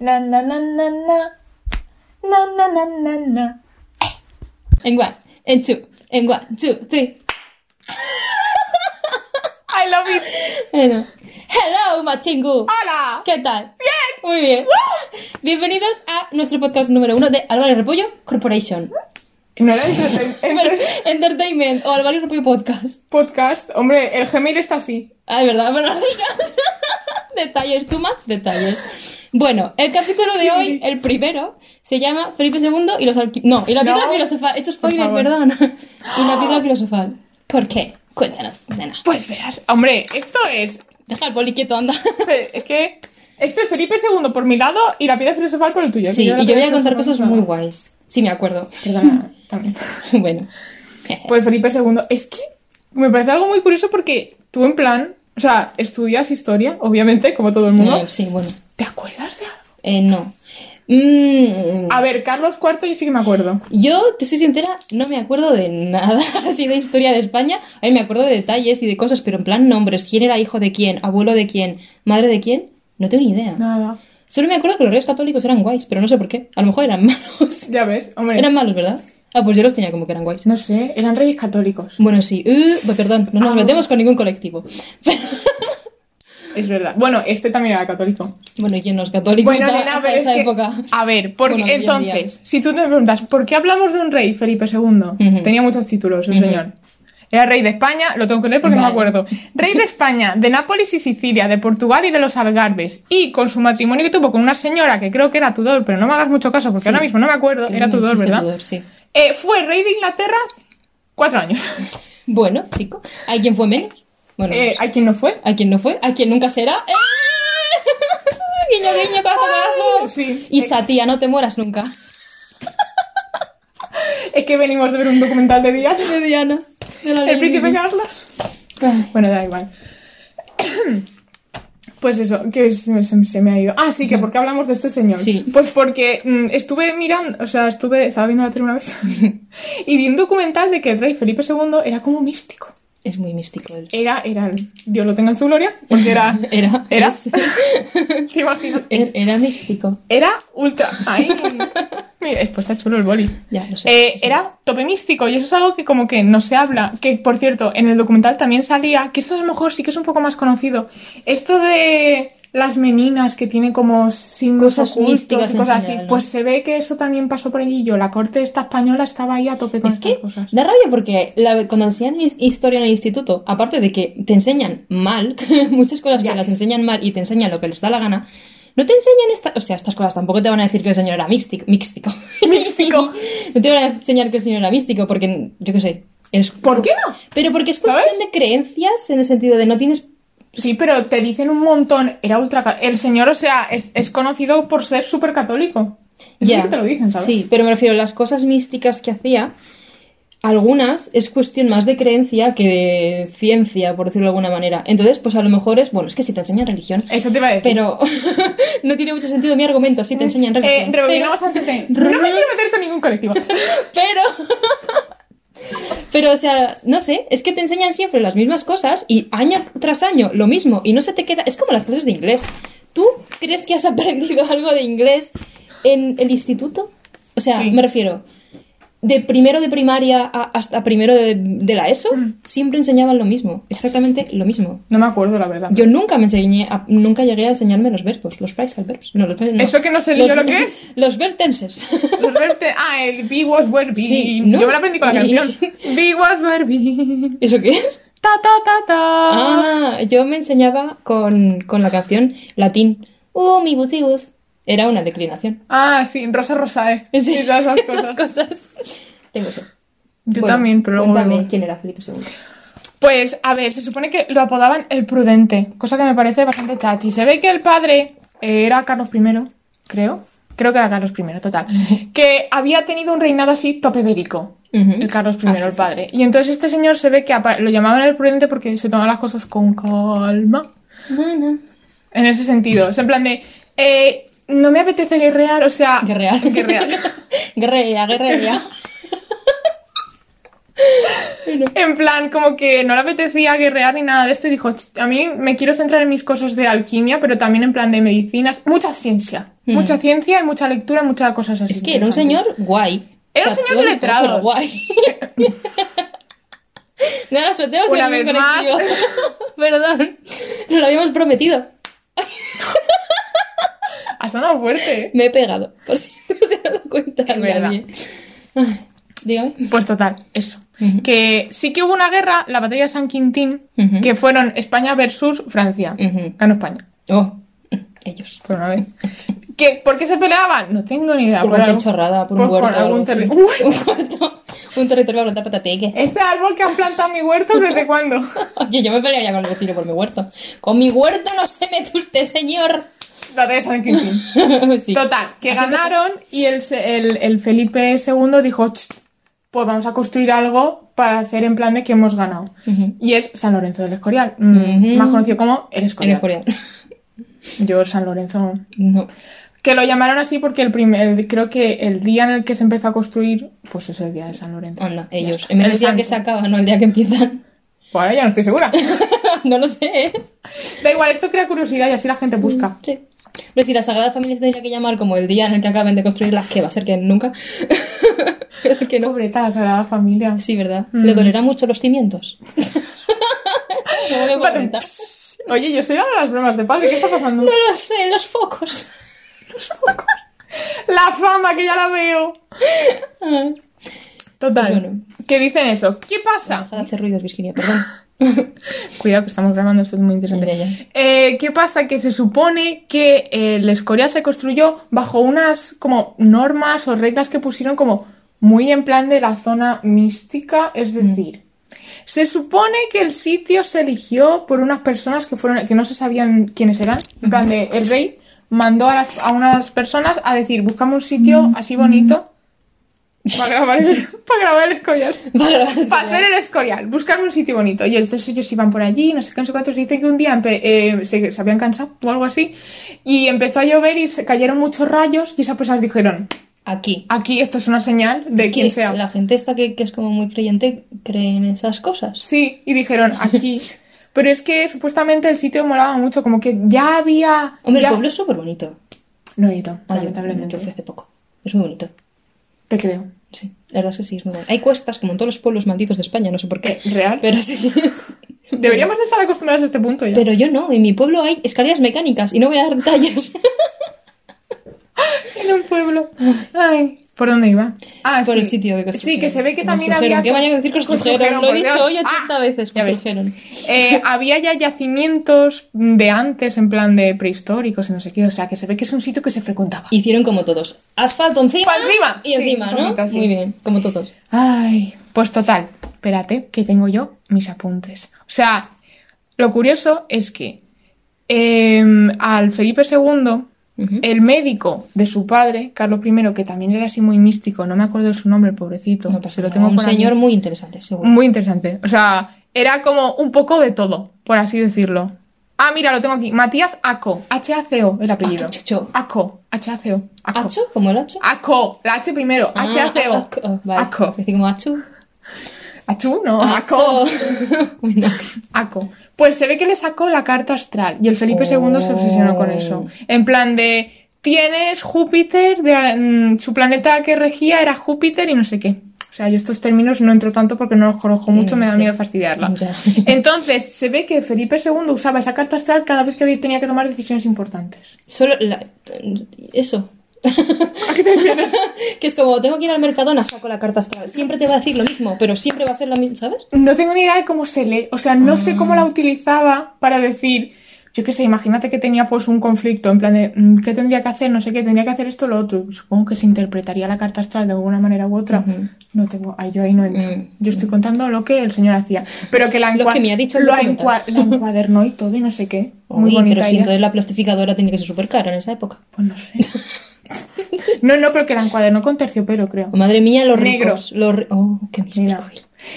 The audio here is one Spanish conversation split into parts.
Na, na, na, na, na. Na, na, na, na, na. En one, en two, en one, two, three. I love it. Bueno. Hello, Machingu. ¡Hola! ¿Qué tal? Bien. Muy bien. Bienvenidos a nuestro podcast número uno de Álvaro Repollo Corporation. No era entre- Entertainment o Álvaro Repollo Podcast. podcast. Hombre, el Gmail está así. Ah, de verdad, bueno, no digas. detalles, too much detalles. Bueno, el capítulo de hoy, el primero, se llama Felipe II y los. No, y la piedra No. filosofal. He hecho spoiler, perdón. y la piedra filosofal. ¿Por qué? Cuéntanos, nena. Pues verás. Hombre, esto es. Deja el poli quieto, anda. Es que. Esto es Felipe II por mi lado y la piedra filosofal por el tuyo. Sí, y yo voy a contar cosas muy guays. Sí, me acuerdo. Perdona, también. bueno. Pues Felipe II. Es que me parece algo muy curioso porque tú, en plan. O sea, estudias historia, obviamente, como todo el mundo. Eh, sí, bueno. ¿Te acuerdas de algo? Eh, no. Mm, A ver, Carlos IV yo sí que me acuerdo. Yo, te soy sincera, no me acuerdo de nada así de historia de España. A ver, me acuerdo de detalles y de cosas, pero en plan nombres, quién era hijo de quién, abuelo de quién, madre de quién, no tengo ni idea. Nada. Solo me acuerdo que los reyes católicos eran guays, pero no sé por qué. A lo mejor eran malos. Ya ves, hombre. Eran malos, ¿verdad? Ah, pues yo los tenía como que eran guays. No sé, eran reyes católicos. Bueno, sí. Uh, pues perdón, no nos Ah. metemos con ningún colectivo. Es verdad. Bueno, este también era católico. bueno, ¿y quién no es católico Bueno, hasta, nena, hasta esa que- época? A ver, porque Bueno, entonces, si tú te preguntas, ¿por qué hablamos de un rey, Felipe II? Tenía muchos títulos, el señor. Era rey de España, lo tengo que leer porque no me acuerdo. Rey de España, de Nápoles y Sicilia, de Portugal y de los Algarbes. Y con su matrimonio que tuvo con una señora que creo que era Tudor, pero no me hagas mucho caso porque Sí. ahora mismo no me acuerdo, Creo era Tudor, ¿verdad? Tudor, sí. Eh, fue rey de Inglaterra cuatro años. Bueno, chico. ¿Hay quien fue menos? Bueno, Eh, ¿Hay quien no fue? ¿a quién no fue? ¿A quién nunca será? ¡Eh! guiño, guiño, codazo, codazo. sí. Isa, tía, no te mueras nunca. Es que venimos de ver un documental de Diana. De Diana. de la El príncipe. Carlos. Bueno, da igual. Pues eso, que se, me ha ido. Ah, sí, que ¿por qué hablamos de este señor? Sí. Pues porque mm, estuve mirando, o sea, estuve, estaba viendo la tele una vez y vi un documental de que el rey Felipe II era como místico. Es muy místico él. Era, era, Dios lo tenga en su gloria, porque era, Era. era, es- ¿te imaginas? era místico. Era ultra, ay, mira, pues está chulo el boli. Ya, lo sé. Eh, lo sé. era tope místico y eso es algo que como que no se habla. Que, por cierto, en el documental también salía, que esto a lo mejor sí que es un poco más conocido, esto de las meninas que tiene como signos Cosas ocultos místicas y cosas así. general, ¿no? Pues se ve que eso también pasó por allí. Yo, la corte esta española estaba ahí a tope con Es que cosas. da rabia porque la- cuando enseñan his- historia en el instituto, aparte de que te enseñan mal, muchas cosas Ya te las enseñan mal y te enseñan lo que les da la gana, no te enseñan esta, o sea, estas cosas tampoco te van a decir que el señor era místico, místico. Místico. no te van a enseñar que el señor era místico porque, yo qué sé, es... ¿Por qué no? Pero porque es cuestión ¿Sabes? de creencias en el sentido de no tienes... Sí, pero te dicen un montón. Era ultra. El señor, o sea, es, es conocido por ser súper católico. Es que te lo dicen, ¿sabes? Sí, pero me refiero a las cosas místicas que hacía. Algunas es cuestión más de creencia que de ciencia, por decirlo de alguna manera. Entonces, pues a lo mejor es, bueno, es que si te enseñan religión, Eso te iba a decir. pero no tiene mucho sentido mi argumento si te enseñan Eh, religión. antes de. No me quiero meter con ningún colectivo. pero, pero, o sea, no sé, es que te enseñan siempre las mismas cosas y año tras año lo mismo y no se te queda. Es como las clases de inglés. ¿Tú crees que has aprendido algo de inglés en el instituto? O sea, Sí. me refiero, de primero de primaria a- hasta primero de, de la ESO, Mm. siempre enseñaban lo mismo, exactamente lo mismo. No me acuerdo, la verdad. Yo nunca me enseñé, a- nunca llegué a enseñarme los verbos, los phrasal verbs. No, los, no. Eso que no sé yo lo que es. Los verb tenses. Los verte. Ah, el Be was be. Sí, ¿no? Yo me lo aprendí con la canción. Be was where be. ¿Eso qué es? Ta ta ta ta. Ah, yo me enseñaba con, con la canción latín. Uh, mi bus y bus. Era una declinación. Ah, sí, Rosa Rosae. Sí, esas dos esas cosas. cosas. Tengo eso. Yo Bueno, también, pero Cuéntame quién era Felipe II. Pues, a ver, se supone que lo apodaban el prudente, cosa que me parece bastante chachi. Se ve que el padre eh, era Carlos I, creo. Creo que era Carlos I, total. que había tenido un reinado así tope bélico. El Carlos I, Ah, sí, el sí, padre. Y entonces este señor se ve que lo llamaban el prudente porque se tomaba las cosas con calma. En ese sentido. Es en plan de. eh, no me apetece guerrear, o sea. Guerrear. Guerrear. Guerrea, guerrea. En plan, como que no le apetecía guerrear ni nada de esto y dijo, "Ch, a mí me quiero centrar en mis cosas de alquimia, pero también en plan de medicinas, mucha ciencia. mucha ciencia y mucha lectura y muchas cosas así. Es que era un señor guay. Era un señor letrado. guay. Nada, soltemos Una vez más. Perdón. Nos lo habíamos prometido. Ha sonado fuerte. Me he pegado, por si no se ha dado cuenta Es verdad. nadie. Dígame. Pues total, eso. Que sí que hubo una guerra, la batalla de San Quintín, que fueron España versus Francia. Ujú. Ganó España, Oh, ellos. por una vez. ¿Qué? ¿Por qué se peleaban? No tengo ni idea. Por Por cualquier chorrada, por pues un huerto. con o algo algún terri- ¿Un huerto? Un huerto. Un territorio para plantar patateque. Ese árbol que han plantado en mi huerto, ¿desde cuándo? Oye, yo me pelearía con el vecino por mi huerto. Con mi huerto no se mete usted, señor. La de San Quintín. sí. Total, que Así ganaron y el, el, el Felipe II dijo, "Ch, pues vamos a construir algo para hacer en plan de que hemos ganado. Y es San Lorenzo del Escorial, mm, más conocido como el Escorial. el coreano. Yo San Lorenzo... No. Que lo llamaron así porque el primer, creo que el día en el que se empezó a construir, pues es el día de San Lorenzo. Anda, ellos. En vez El del día que se acaba, no el día que empiezan. Pues ahora ya no estoy segura. no lo sé, ¿eh? da igual, esto crea curiosidad y así la gente busca. Sí. Pero si la Sagrada Familia se tendría que llamar como el día en el que acaben de construirla, que va a ser que nunca. Que no. Pobreta, la Sagrada Familia. Sí, ¿verdad? Mm. ¿Le dolerán mucho los cimientos? Oye, yo soy la de las bromas de padre, ¿qué está pasando? No lo sé, los focos. La fama, que ya la veo. Total. Pues bueno. Que dicen eso. ¿Qué pasa? Deja de hacer ruidos, Virginia, perdón. Cuidado que estamos grabando, esto es muy interesante. Ya, ya. Eh, ¿Qué pasa? Que se supone que eh, el Escorial se construyó bajo unas como normas o reglas que pusieron como muy en plan de la zona mística, es decir, se supone que el sitio se eligió por unas personas que fueron que no se sabían quiénes eran, en plan de el rey mandó a, las- a unas personas a decir, buscamos un sitio así bonito para grabar el, para grabar el Escorial. Para hacer el escorial, buscar un sitio bonito. Y entonces ellos iban por allí, no sé qué, no sé cuántos. Dicen que un día eh, se, se habían cansado o algo así. Y empezó a llover y se cayeron muchos rayos. Y esas personas dijeron: Aquí. Aquí esto es una señal de Es quien sea. La gente esta que, que es como muy creyente cree en esas cosas. Sí, y dijeron: Aquí. Pero es que supuestamente el sitio molaba mucho, como que ya había. Hombre, ya- el pueblo es súper bonito. No he ido, Ah, yo, lamentablemente. yo fui hace poco. Es muy bonito. Te creo. La verdad es que sí, es muy bonito. Hay cuestas, como en todos los pueblos malditos de España, no sé por qué. Eh, ¿Real? Pero sí. Deberíamos de estar acostumbrados a este punto ya. Pero yo no, en mi pueblo hay escaleras mecánicas y no voy a dar detalles. En un pueblo. Ay, ¿por dónde iba? Ah, Por sí. el sitio que Sí, construyeron. que se ve que, también había. ¿Qué manía de decir construyeron? Lo he dicho hoy 80 Ah, veces. Construyeron. Eh, había ya yacimientos de antes, en plan de prehistóricos y no sé qué. O sea, que se ve que es un sitio que se frecuentaba. Hicieron como todos. Asfalto encima. Encima. Y Sí, encima, ¿no? Muy bien, como todos. Ay, pues total. Espérate, que tengo yo mis apuntes. O sea, lo curioso es que em, al Felipe II, El médico de su padre, Carlos I, que también era así muy místico, no me acuerdo de su nombre, pobrecito. No pasa lo tengo Un señor muy interesante, seguro. Muy interesante. O sea, era como un poco de todo, por así decirlo. Ah, mira, lo tengo aquí. Matías Aco. H-A-C-O, el apellido. Ah. Aco. H-A-C-O. Aco. ¿Hacho? ¿Como el hacho? Aco. La H primero. Ah, H-A-C-O. Aco. Ah, vale. Aco. Como Achu. Achu, no. Aco. Acho. bueno. Aco. Pues se ve que le sacó la carta astral y el Felipe II se obsesionó con eso. Oh. En plan de, tienes Júpiter, de, mm, su planeta que regía era Júpiter y no sé qué. O sea, yo estos términos no entro tanto porque no los conozco mucho, me da sí. miedo fastidiarla. Ya. Entonces, se ve que Felipe II usaba esa carta astral cada vez que tenía que tomar decisiones importantes. Solo la- eso. ¿A qué te refieres? que es como, tengo que ir al Mercadona, saco la carta astral. Siempre te va a decir lo mismo, pero siempre va a ser la misma, ¿sabes? No tengo ni idea de cómo se lee. O sea, no sé cómo la utilizaba para decir, yo qué sé, imagínate que tenía pues un conflicto, en plan de, mm, ¿qué tendría que hacer? No sé qué, tendría que hacer esto o lo otro. Supongo que se interpretaría la carta astral de alguna manera u otra. No tengo, ay, yo ahí no entro. Mm. Yo estoy contando lo que el señor hacía. Pero que la, Lo que me ha dicho lo, encua- la encuadernó y todo y no sé qué. Muy Uy, bonita pero si entonces la plastificadora tiene que ser súper cara en esa época. Pues no sé. no, no, pero que la encuadernó con terciopelo, creo. Madre mía, los Negro. ricos. Los Oh, qué místico. Mira.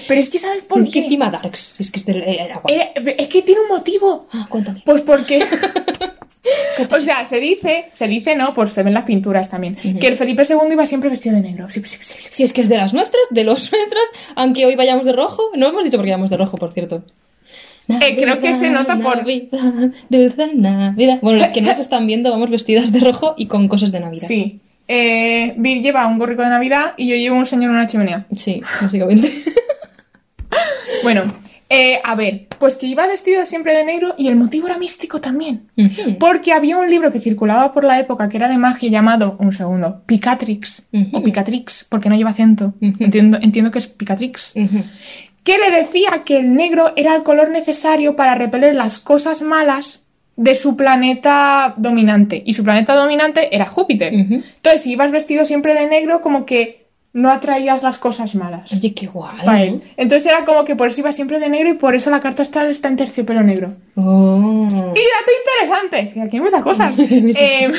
Pero es que, ¿sabes por ¿Qué clima darks? Es que es del guay. Eh, es que tiene un motivo. Ah, cuéntame. Pues porque. o sea, se dice, se dice, no, pues se ven las pinturas también, que el Felipe II iba siempre vestido de negro. Sí, sí, sí, sí. Si es que es de las nuestras, de los nuestras, aunque hoy vayamos de rojo. No hemos dicho por qué vamos de rojo, por cierto. Eh, creo que se nota por- Navidad, dulce Navidad. Bueno, los que no se están viendo, vamos vestidas de rojo y con cosas de Navidad. Sí. Eh, Vir lleva un gorrico de Navidad y yo llevo un señor en una chimenea. Sí, básicamente. Bueno, eh, a ver, pues que iba vestido siempre de negro y el motivo era místico también. Porque había un libro que circulaba por la época que era de magia llamado, un segundo, Picatrix. O Picatrix, porque no lleva acento. Entiendo, entiendo que es Picatrix. Que le decía que el negro era el color necesario para repeler las cosas malas de su planeta dominante. Y su planeta dominante era Júpiter. Entonces, si ibas vestido siempre de negro, como que no atraías las cosas malas. Oye, qué guay. para él. Entonces era como que por eso iba siempre de negro y por eso la carta astral está en terciopelo negro. Oh. Y dato interesante, es que aquí hay muchas cosas. Em,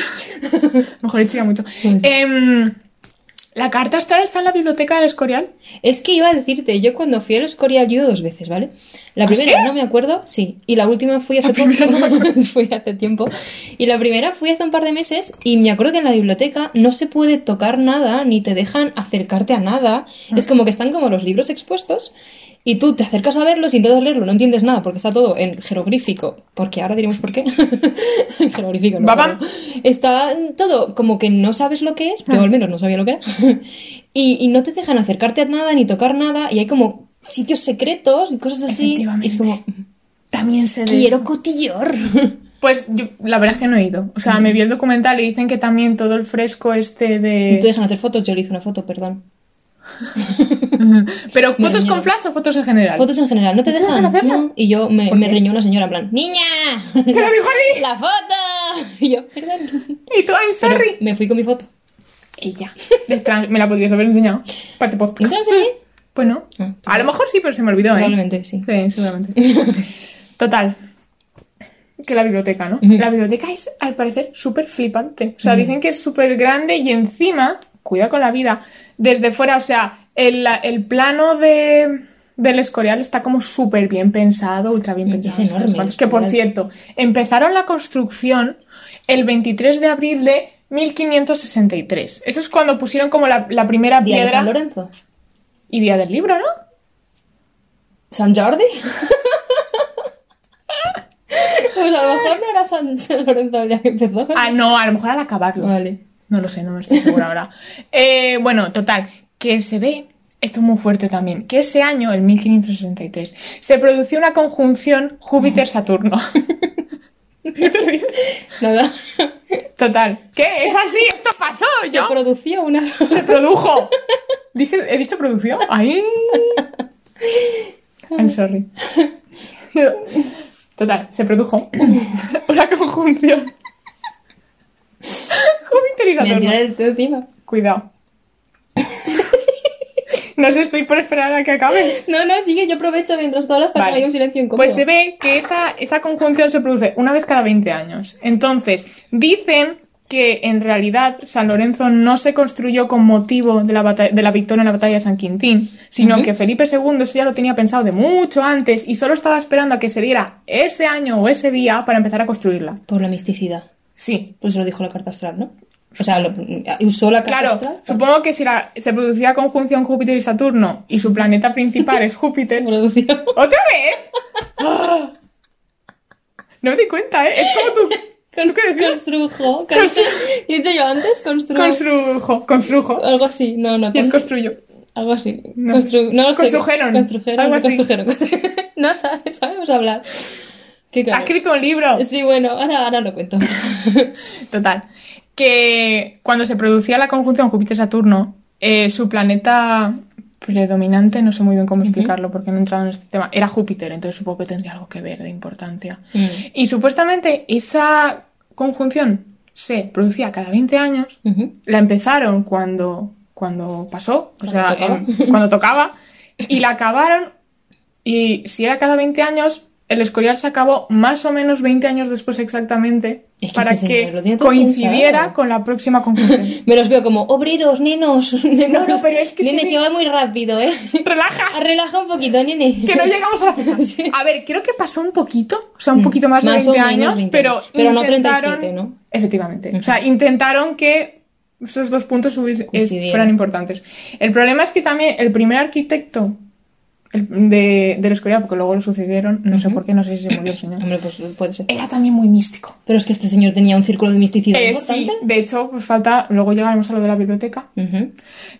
mejor dicho ya mucho. Em, la carta astral está en la biblioteca del Escorial. Es que iba a decirte, yo cuando fui al Escorial, yo dos veces, ¿vale? La ¿Ah, primera sí? no me acuerdo, sí. Y la última fui hace poco. no fui hace tiempo. Y la primera fui hace un par de meses y me acuerdo que en la biblioteca no se puede tocar nada, ni te dejan acercarte a nada. Ah. Es como que están como los libros expuestos. Y tú te acercas a verlos y intentas leerlo, no entiendes nada porque está todo en jeroglífico. Porque ahora diremos por qué. jeroglífico, no. Pero Está todo como que no sabes lo que es. Yo al menos no sabía lo que era. y, y no te dejan acercarte a nada ni tocar nada. Y hay como sitios secretos y cosas así. Y es como, También se quiero cotillar. Pues yo, la verdad es que no he ido. O sea, me vi el documental y dicen que también todo el fresco este No te de... dejan hacer fotos. Yo le hice una foto, perdón. Pero fotos con flash o fotos en general. Fotos en general, ¿no te ¿No te dejan? dejan? No. Y yo me, ¿Por me reñó una señora en plan, ¡Niña! ¡Te lo dijo a mí! ¡La foto! Y yo, perdón. Y tú, I'm Pero sorry. me fui con mi foto. Ella. Me la podrías haber enseñado. Para este podcast. ¿No te la enseñé? Pues no. Ah, A lo mejor sí, pero se me olvidó, ¿eh? Probablemente, sí. Sí, seguramente. Total. Que la biblioteca, ¿no? La biblioteca es, al parecer, súper flipante. O sea, dicen que es súper grande y encima, cuida con la vida, desde fuera, o sea, el, el plano de, del Escorial está como súper bien pensado, ultra bien pensado. es enorme, Que, por cierto, empezaron la construcción el 23 de abril de 1563. Eso es cuando pusieron como la, la primera Día de piedra. San Lorenzo. Y día del libro, ¿no? ¿San Jordi? pues a lo mejor no era San, San Lorenzo el día que empezó. Ah, no, a lo mejor al acabarlo. Vale. No lo sé, no estoy segura ahora. Eh, bueno, total, que se ve, esto es muy fuerte también, que ese año, en 1563, se produció una conjunción Júpiter-Saturno. Total, ¿qué? ¿Es así? ¿Esto pasó? Se Yo produció una... se produjo. Dije, ¿He dicho producción? ¡Ay! I'm sorry. Total, se produjo una conjunción Júpiter y Saturno. Cuidado. No sé, estoy por esperar a que acabes. No, no, sigue, yo aprovecho mientras tú hablas para Vale. que haya un silencio incómodo. Pues se ve que esa, esa conjunción se produce una vez cada 20 años. Entonces, dicen que en realidad San Lorenzo no se construyó con motivo de la, de la victoria en la batalla de San Quintín, sino que Felipe II eso ya lo tenía pensado de mucho antes y solo estaba esperando a que se diera ese año o ese día para empezar a construirla. Por la misticidad. Sí. Pues lo dijo la carta astral, ¿no? O sea, lo- usó la Claro, supongo que si la- se producía conjunción Júpiter y Saturno y su planeta principal es Se Júpiter, produció. ¿Otra vez? No me di cuenta, ¿eh? Es como tú. Con, ¿Tú qué decías? construjo. Constru- ¿Y he dicho yo antes? Construjo. Construjo, construjo. Algo así. No, no. Y es construyo. Algo así. No. Constru- no lo sé. Construjeron. Construjeron. Algo así. Construjeron. no sabes, sabemos hablar. Qué Ha claro. escrito un libro. Sí, bueno, ahora, ahora lo cuento. Total. Que cuando se producía la conjunción Júpiter-Saturno, eh, su planeta predominante, no sé muy bien cómo explicarlo porque no he entrado en este tema, era Júpiter, entonces supongo que tendría algo que ver de importancia. Mm. Y supuestamente esa conjunción se producía cada 20 años la empezaron cuando, cuando pasó, o sea, tocaba. en- cuando tocaba, y la acabaron, y si era cada 20 años, el Escorial se acabó más o menos 20 años después exactamente, Es que para este que señor coincidiera pensado. con la próxima conjunción. Me los veo como obreros, nenos. nenos. No, no, pero es que Nene, ve- que va muy rápido, ¿eh? ¡Relaja! Relaja un poquito, nene. Que no llegamos a la fecha. Sí. A ver, creo que pasó un poquito, o sea, un poquito más de Más o 20 menos años, 20 pero. Pero no intentaron- 37, ¿no? Efectivamente. O sea, intentaron que esos dos puntos fueran importantes. El problema es que también el primer arquitecto el de, del Escorial, porque luego lo sucedieron, no sé por qué, no sé si se murió el señor. Hombre, pues puede ser. Era también muy místico. Pero es que este señor tenía un círculo de misticidad Eh, sí, importante. de hecho, pues falta, luego llegaremos a lo de la biblioteca,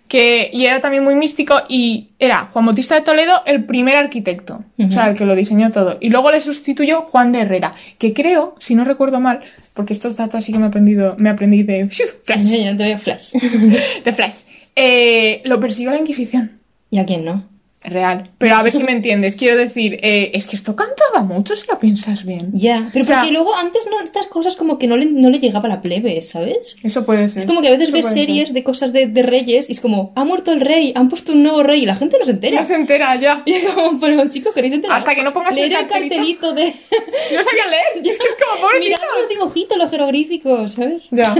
que y era también muy místico y era Juan Bautista de Toledo el primer arquitecto, o sea, el que lo diseñó todo. Y luego le sustituyó Juan de Herrera, que creo, si no recuerdo mal, porque estos datos así que me he aprendido, me aprendí de flash, Ya, ya te veo flash. de flash, eh, lo persiguió la Inquisición. ¿Y a quién no? Real. Pero a ver si me entiendes. Quiero decir, eh, es que esto cantaba mucho si lo piensas bien. Ya, pero O sea- porque luego antes no, estas cosas como que no le, no le llegaba a la plebe, ¿sabes? Eso puede ser. Es como que a veces Eso ves ser. series de cosas de, de reyes y es como, ha muerto el rey, han puesto un nuevo rey y la gente no se entera. No se entera ya. Y es como, pero chicos, ¿queréis enterar? Hasta que no pongas el Leer el cartelito. cartelito de... Si no sabía leer. Es que es como pobrecito. Mirad los dibujitos, los jeroglíficos, ¿sabes? Ya.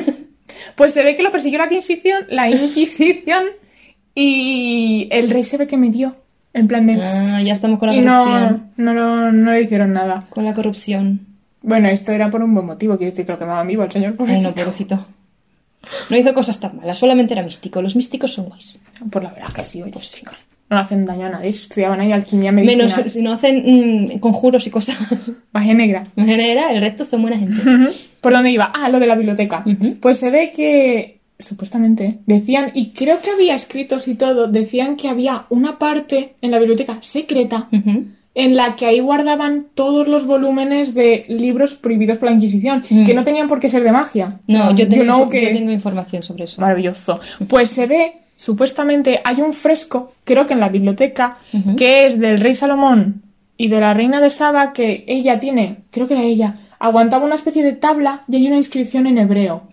Pues se ve que lo persiguió la Inquisición, la Inquisición, y el rey se ve que me dio. En plan de. Ah, ya estamos con la y corrupción. no, no, lo- no le hicieron nada. Con la corrupción. Bueno, esto era por un buen motivo, quiero decir que lo quemaban vivo el señor. Ay, no, pobrecito. No hizo cosas tan malas, solamente era místico. Los místicos son guays. Por la verdad que sí, oye, sí. No hacen daño a nadie. Si estudiaban ahí alquimia medicinal. Menos si no hacen mm, conjuros y cosas. Magia negra. En general, el resto son buena gente. ¿Por dónde iba? Ah, lo de la biblioteca. Pues se ve que, supuestamente, decían, y creo que había escritos y todo, decían que había una parte en la biblioteca secreta en la que ahí guardaban todos los volúmenes de libros prohibidos por la Inquisición, Mm. que no tenían por qué ser de magia. No, yo You tengo, know que- yo tengo información sobre eso. Maravilloso. Pues se ve, supuestamente, hay un fresco, creo que en la biblioteca, que es del rey Salomón y de la reina de Saba, que ella tiene, creo que era ella, aguantaba una especie de tabla y hay una inscripción en hebreo.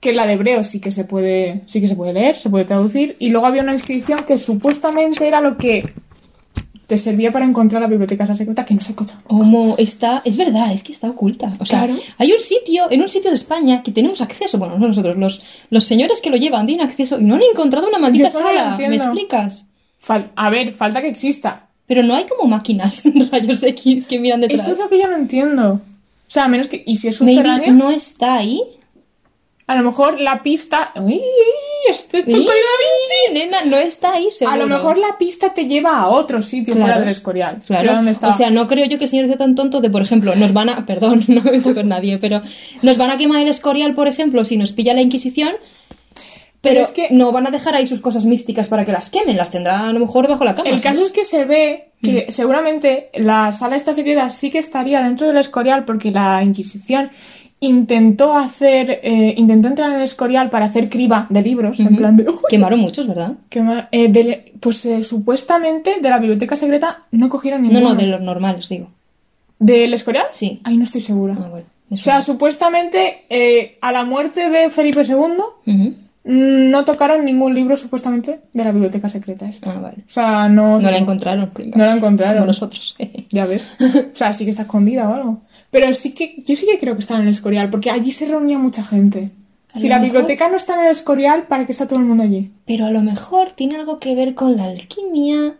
Que la de hebreo sí que se puede, sí que se puede leer, se puede traducir, y luego había una inscripción que supuestamente era lo que te servía para encontrar la biblioteca esa secreta que no se encontró. Como está, es verdad, es que está oculta. O sea, Claro. hay un sitio, en un sitio de España que tenemos acceso, bueno, no nosotros, los, los señores que lo llevan tienen acceso y no han encontrado una maldita sala. ¿Me explicas? Fal- a ver, falta que exista. Pero no hay como máquinas rayos X que miran detrás. Eso es lo que yo no entiendo. O sea, a menos que. ¿Y si es Maybe subterráneo? no está ahí. A lo mejor la pista. ¡Uy! Este. Nena, no está ahí, seguro. A lo mejor la pista te lleva a otro sitio Claro. fuera del Escorial. Claro, o sea, no creo yo que el señor sea tan tonto de, por ejemplo, nos van a, perdón, no me meto con nadie, pero nos van a quemar el escorial, por ejemplo, si nos pilla la Inquisición, pero, Pero es que- no van a dejar ahí sus cosas místicas para que las quemen, las tendrá a lo mejor bajo la cama. El caso es que se ve que Mm. seguramente la sala esta secreta sí que estaría dentro del Escorial porque la Inquisición intentó hacer, eh, intentó entrar en el Escorial para hacer criba de libros, en plan de, "Uy, Quemaron muchos, ¿verdad? qué mal". Eh, de- pues eh, supuestamente de la biblioteca secreta no cogieron No, ninguno. no, de los normales, digo. ¿Del Escorial? Sí. Ahí no estoy segura. Ah, bueno, O sea, supuestamente eh, a la muerte de Felipe II no tocaron ningún libro supuestamente de la biblioteca secreta esta. Ah, vale. O sea, no... No la encontraron. No la encontraron. Como nosotros. Ya ves. O sea, sí que está escondida o algo. Pero sí que, yo sí que creo que está en el Escorial, porque allí se reunía mucha gente. Si la mejor- biblioteca no está en el Escorial, ¿para qué está todo el mundo allí? Pero a lo mejor tiene algo que ver con la alquimia,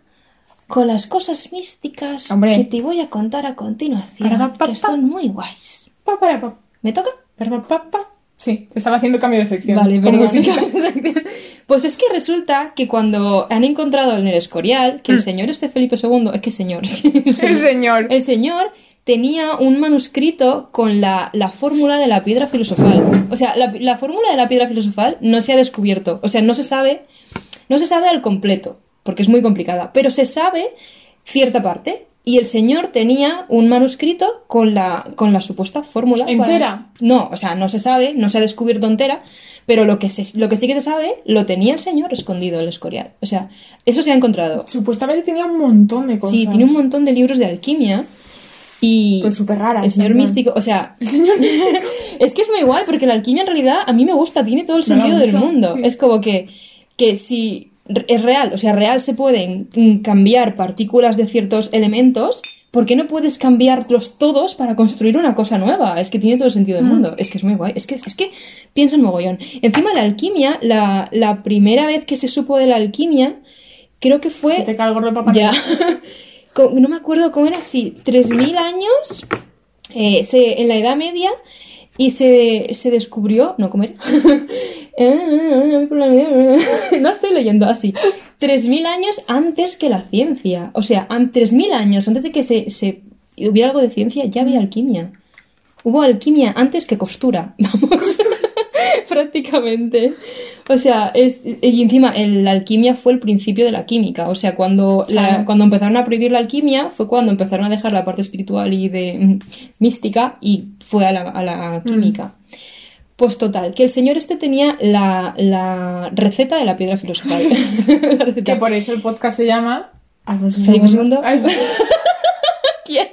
con las cosas místicas Hombre. que te voy a contar a continuación, pa, que pa. son muy guays. Pa, para, pa, ¿Me toca? para, pa, pa. Sí, estaba haciendo cambio de sección. Vale, perdón. musiquita. Pues es que resulta que cuando han encontrado en el Escorial que el señor este Felipe II, es que señor, Mm. El señor. el señor tenía un manuscrito con la, la fórmula de la piedra filosofal. O sea, la, la fórmula de la piedra filosofal no se ha descubierto. O sea, no se sabe, no se sabe al completo, porque es muy complicada, pero se sabe cierta parte. Y el señor tenía un manuscrito con la, con la supuesta fórmula. para- ¿Entera? No, o sea, no se sabe, no se ha descubierto entera, pero lo que, se, lo que sí que se sabe lo tenía el señor escondido en el Escorial. O sea, eso se ha encontrado. Supuestamente tenía un montón de cosas. Sí, tiene un montón de libros de alquimia y Pero súper raras. el señor místico, o sea, es que es muy guay porque la alquimia en realidad a mí me gusta, tiene todo el sentido del mucho, mundo. sí. Es como que, que si es real, o sea, real se pueden mm, cambiar partículas de ciertos elementos, ¿por qué no puedes cambiarlos todos para construir una cosa nueva? Es que tiene todo el sentido Mm. del mundo. Es que es muy guay. Es que, es que piensa en mogollón. Encima la alquimia, la, la primera vez que se supo de la alquimia, creo que fue... Se te el gorro de papá. Ya. No me acuerdo cómo era, si 3.000 años, eh, se- en la Edad Media, Y se, se descubrió, no comer, no estoy leyendo así, 3.000 años antes que la ciencia. O sea, 3.000 años antes de que se, se hubiera algo de ciencia, ya había alquimia. Hubo alquimia antes que costura, vamos, prácticamente. O sea, es, y encima el- la alquimia fue el principio de la química. O sea, cuando, la- cuando empezaron a prohibir la alquimia fue cuando empezaron a dejar la parte espiritual y de mm, mística y fue a la, a la química. Pues total, que el señor este tenía la, la receta de la piedra filosofal. La. Que por eso el podcast se llama... Alfonso II. ¿Quién?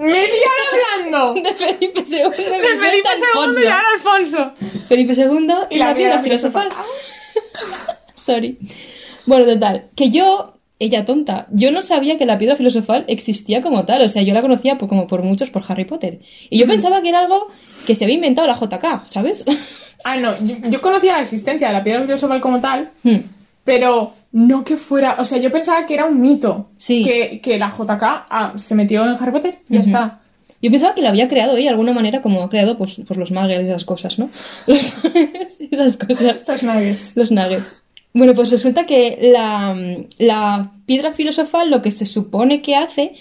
¡Media hora hablando! De Felipe II. De Felipe II y ahora Alfonso. Felipe II y, la, piedra filosofal. Sorry. Bueno, total, que yo, ella tonta, yo no sabía que la piedra filosofal existía como tal, o sea, yo la conocía por- como por muchos por Harry Potter. Y yo pensaba que era algo que se había inventado la JK, ¿sabes? Ah, no, yo, yo conocía la existencia de la piedra filosofal como tal, Hmm. Pero no que fuera... O sea, yo pensaba que era un mito. Sí. Que, que la JK ah, se metió en Harry Potter y ya está. Yo pensaba que la había creado ella de alguna manera, como ha creado pues, pues los muggles y esas cosas, ¿no? Los y esas cosas. Los nuggets. Los nuggets. Bueno, pues resulta que la, la piedra filosofal lo que se supone que hace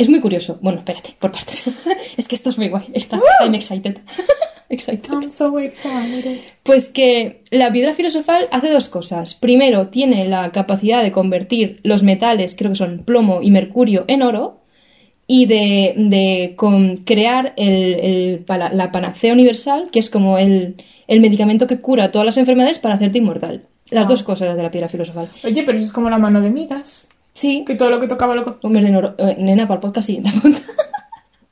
es muy curioso. Bueno, espérate, por partes. es que esto es muy guay. Está, I'm excited. excited. I'm so excited. Pues que la piedra filosofal hace dos cosas. Primero, tiene la capacidad de convertir los metales, creo que son plomo y mercurio, en oro. Y de, de con- crear el, la panacea universal, que es como el, el medicamento que cura todas las enfermedades para hacerte inmortal. Las Ah. dos cosas las de la piedra filosofal. Oye, pero eso es como la mano de Midas. Sí. Que todo lo que tocaba lo... Hombre de oro. eh, nena, para el podcast siguiente apunta.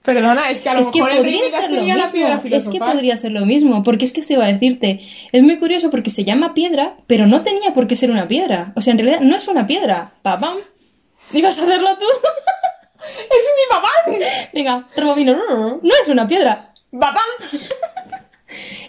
Perdona, es que a lo Es que mejor rey podría ser lo mismo. Es que podría ser lo mismo. Porque es que esto iba a decirte. Es muy curioso porque se llama piedra, pero no tenía por qué ser una piedra. O sea, en realidad no es una piedra. ¡Papam! ¿Ibas a hacerlo tú? ¡Es mi babán! Venga, rebobino. No es una piedra. ¡Babán!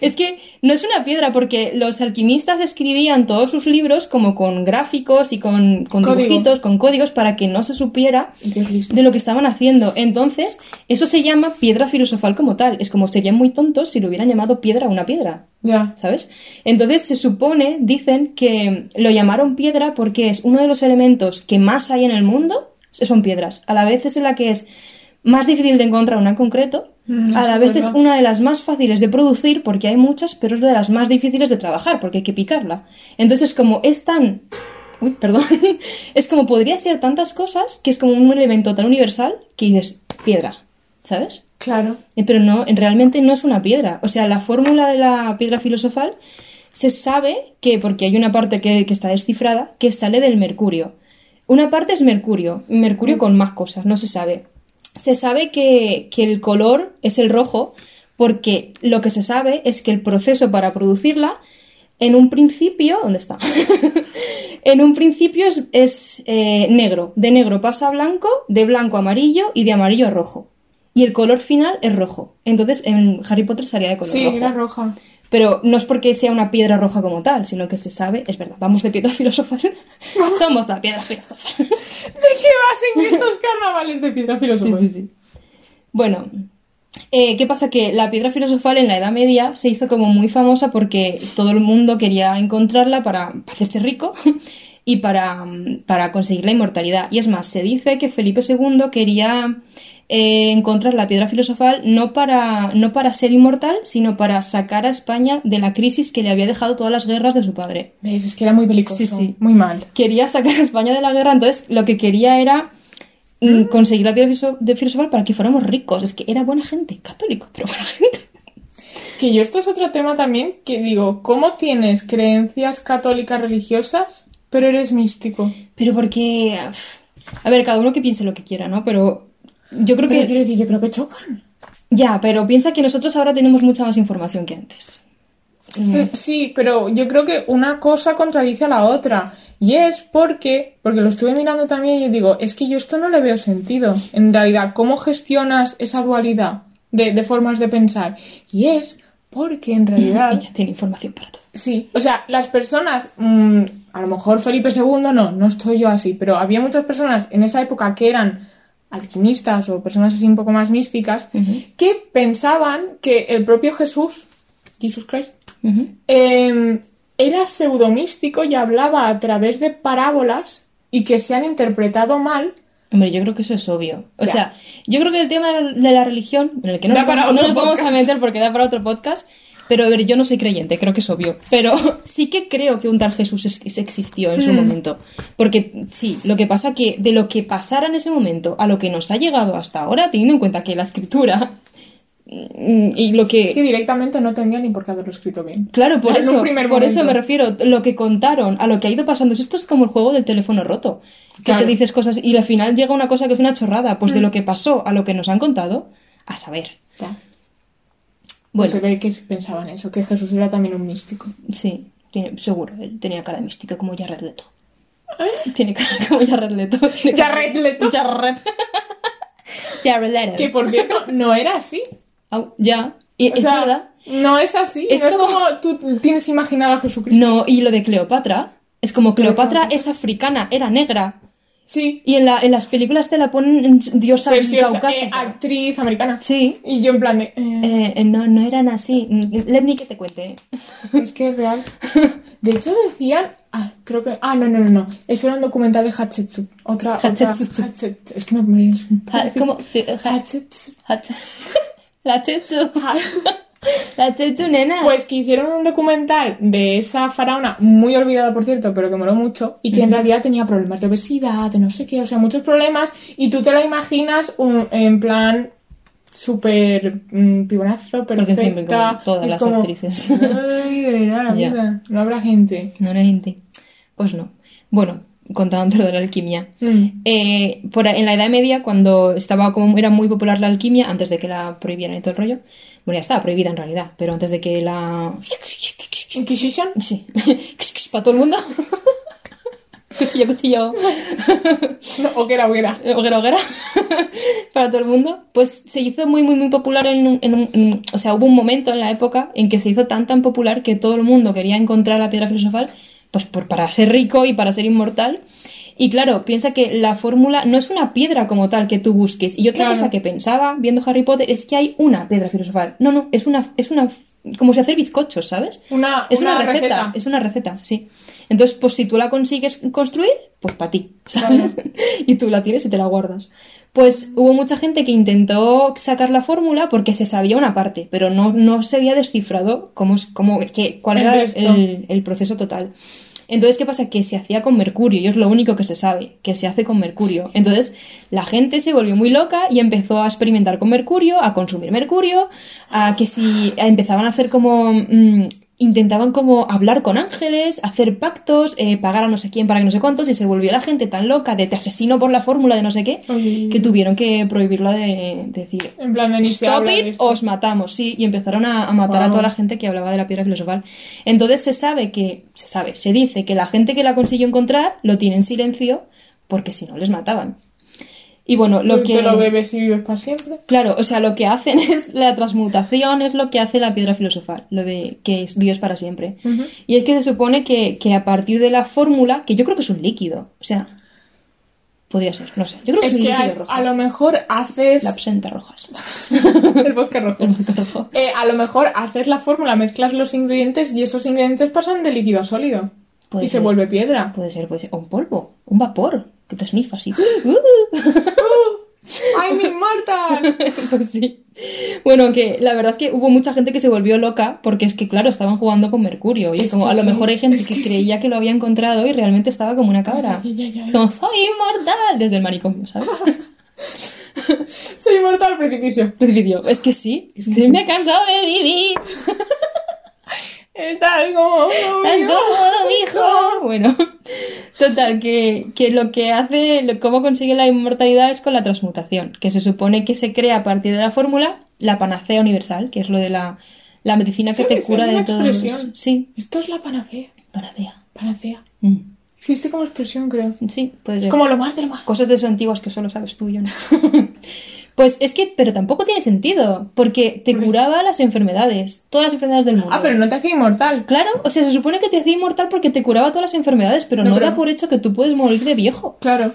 Es que no es una piedra porque los alquimistas escribían todos sus libros como con gráficos y con, dibujitos, con códigos para que no se supiera de lo que estaban haciendo. Entonces, eso se llama piedra filosofal como tal. Es como serían muy tontos si lo hubieran llamado piedra a una piedra. Ya. ¿Sabes? Entonces se supone, dicen que lo llamaron piedra porque es uno de los elementos que más hay en el mundo, son piedras. A la vez es la que es más difícil de encontrar una en concreto, Mm, a la vez es una de las más fáciles de producir porque hay muchas, pero es de las más difíciles de trabajar porque hay que picarla. Entonces como es tan... Uy, perdón. es como podría ser tantas cosas que es como un elemento tan universal que dices piedra, ¿sabes? Claro. Eh, Pero no, en- realmente no es una piedra. O sea, la fórmula de la piedra filosofal se sabe que, porque hay una parte que, que está descifrada, que sale del mercurio. Una parte es mercurio, mercurio con más cosas, no se sabe. Se sabe que, que el color es el rojo porque lo que se sabe es que el proceso para producirla, en un principio, ¿dónde está? en un principio es, es, eh, negro, de negro pasa a blanco, de blanco a amarillo y de amarillo a rojo. Y el color final es rojo. Entonces en Harry Potter salía de color Sí, rojo. era roja. Pero no es porque sea una piedra roja como tal, sino que se sabe, es verdad, vamos de piedra filosofal. Somos la piedra filosofal. ¿De qué basen estos carnavales de piedra Sí, filosofal? sí, sí. Bueno, eh, ¿qué pasa? Que la piedra filosofal en la Edad Media se hizo como muy famosa porque todo el mundo quería encontrarla para, para hacerse rico y para, para conseguir la inmortalidad. Y es más, se dice que Felipe II quería eh, encontrar la piedra filosofal no para, no para ser inmortal, sino para sacar a España de la crisis que le había dejado todas las guerras de su padre ¿Ves? Es que era muy belicoso. Sí, sí. Muy mal. quería sacar a España de la guerra, entonces lo que quería era mm, conseguir la piedra filosofal para que fuéramos ricos. Es que era buena gente, católico, pero buena gente. Que yo esto es otro tema también que digo, ¿cómo tienes creencias católicas religiosas, pero eres místico? Pero porque... A ver, cada uno que piense lo que quiera, ¿no? Pero yo creo Pero que... quiero decir, yo creo que chocan. Ya, pero piensa que nosotros ahora tenemos mucha más información que antes. Mm, Eh, Sí, pero yo creo que una cosa contradice a la otra. Y es porque, porque lo estuve mirando también y digo, es que yo esto no le veo sentido. En realidad, ¿cómo gestionas esa dualidad de, de formas de pensar? Y es porque en realidad... Ella tiene información para todo. Sí, o sea, las personas, mm, a lo mejor Felipe II no, no estoy yo así, pero había muchas personas en esa época que eran alquimistas o personas así un poco más místicas que pensaban que el propio Jesús, Jesus Christ, Ujú. eh, era pseudomístico y hablaba a través de parábolas y que se han interpretado mal. Hombre, yo creo que eso es obvio. O Ya. sea, yo creo que el tema de la religión, en el que no, Da nos, para vamos- no nos vamos a meter porque da para otro podcast, pero a ver, yo no soy creyente, creo que es obvio. Pero sí que creo que un tal Jesús es- es- existió en su Mm. momento. Porque sí, lo que pasa que de lo que pasara en ese momento a lo que nos ha llegado hasta ahora, teniendo en cuenta que la escritura mm, y lo Es que directamente no tendría ni por qué haberlo escrito bien. Claro, por eso, por eso me refiero. Lo que contaron, a lo que ha ido pasando. Esto es como el juego del teléfono roto. Que Claro. te dices cosas y al final llega una cosa que es una chorrada. Pues Mm. de lo que pasó a lo que nos han contado, a saber. Ya. Bueno, se ve que pensaban eso, que Jesús era también un místico. sí, tiene- seguro. Él tenía cara de místico, como Jared Leto. ¿Eh? Tiene cara como Jared Leto. Jared Leto. Jared. Jared Leto. Que por cierto, no era así. Ya. Y O es sea, verdad. no es así. Es no es como- como tú tienes imaginado a Jesucristo. No, y lo de Cleopatra. Es como Cleopatra Cleopatra. es africana, era negra. Sí. Y en, la, en las películas te la ponen en diosa Preciosa, eh, caucásica. actriz americana. Sí. Y yo en plan de... eh, Eh, no, no eran así. Let me que te cuente. Es que es real. De hecho decían... Ah, creo que... Ah, no, no, no, no. Eso era un documental de Hatshepsut. Otra... otra- Hatshepsut. Hatshepsut. Es que no me... difícil. ¿Cómo? Te- ja- Hatshepsut. La tetsu, nena. Pues que hicieron un documental de esa faraona, muy olvidada por cierto, pero que moló mucho, y que en realidad tenía problemas de obesidad, de no sé qué, o sea, muchos problemas, y tú te la imaginas un- en plan súper mm, pibonazo, siempre perfecta. como todas es las como, actrices. Ay, de la vida. No habrá gente. No era gente. Pues no. Bueno, contando lo de la alquimia. Mm. Eh, por, en la Edad Media, cuando estaba como era muy popular la alquimia, antes de que la prohibieran y todo el rollo, bueno, ya estaba prohibida en realidad, pero antes de que la... Inquisition. Sí, para todo el mundo. cuchillo, cuchillo. No, hoguera, hoguera. hoguera, hoguera, para todo el mundo, pues se hizo muy, muy, muy popular en un, en un- en- o sea, hubo un momento en la época en que se hizo tan, tan popular que todo el mundo quería encontrar la piedra filosofal, pues por, para ser rico y para ser inmortal. Y claro, piensa que la fórmula no es una piedra como tal que tú busques. Y otra Claro. cosa que pensaba viendo Harry Potter es que hay una piedra filosofal. No, no, es una, es una, como si hacer bizcochos, ¿sabes? Una, Es una, una receta, receta. es una receta, sí. Entonces, pues si tú la consigues construir, pues para ti, ¿sabes? y tú la tienes y te la guardas. Pues hubo mucha gente que intentó sacar la fórmula porque se sabía una parte, pero no, no se había descifrado cómo, es- cómo, qué- cuál El era el, el proceso total. Entonces, ¿qué pasa? Que se hacía con mercurio, y es lo único que se sabe, que se hace con mercurio. Entonces, la gente se volvió muy loca y empezó a experimentar con mercurio, a consumir mercurio, a que si empezaban a hacer como... mm, intentaban como hablar con ángeles, hacer pactos, eh, pagar a no sé quién para que no sé cuántos, y se volvió la gente tan loca de te asesino por la fórmula de no sé qué, que tuvieron que prohibirla de, de decir, En plan de Stop de it, os matamos, sí, y empezaron a, a matar a toda la gente que hablaba de la piedra filosofal. Entonces se sabe que, se sabe, se dice que la gente que la consiguió encontrar lo tiene en silencio porque si no les mataban. Y bueno, lo que... te lo bebes y vives para siempre. Claro, o sea, lo que hacen es la transmutación, es lo que hace la piedra filosofal, lo de que es Dios para siempre. Y es que se supone que, que a partir de la fórmula, que yo creo que es un líquido, o sea, podría ser, no sé, yo creo que es, Es un que líquido a, rojo. a lo mejor haces... La absenta rojas. el bosque rojo. El bosque rojo. Eh, a lo mejor haces la fórmula, mezclas los ingredientes y esos ingredientes pasan de líquido a sólido. Puede y se vuelve piedra. Puede ser, puede ser. O un polvo, un vapor, que te snifa así. ¡Ay, mi inmortal! Pues sí. Bueno, que la verdad es que hubo mucha gente que se volvió loca porque es que, claro, estaban jugando con mercurio. Y es, Es como, a lo sí, mejor hay gente es que, que sí. creía que lo había encontrado y realmente estaba como una cabra. Ya, ya, Es como, soy inmortal desde el manicomio, ¿sabes? Soy inmortal al precipicio. Precipicio. Es que sí. Es que sí. Me he cansado de vivir. Estás como... ¡Estás cómodo, mijo! Bueno, total, que, que lo que hace, lo- cómo consigue la inmortalidad es con la transmutación, que se supone que se crea a partir de la fórmula la panacea universal, que es lo de la, la medicina que te cura de todo. expresión. Sí, Esto es la panacea. panacea. Panacea. Mm. Existe como expresión, creo. Sí, puede ser. Como lo más de lo más. Cosas de eso antiguas que solo sabes tú y yo no. Pues es que, pero tampoco tiene sentido, porque te curaba las enfermedades, todas las enfermedades del mundo. Ah, pero no te hacía inmortal. Claro, o sea, se supone que te hacía inmortal porque te curaba todas las enfermedades, pero no, No, pero- da por hecho que tú puedes morir de viejo. Claro.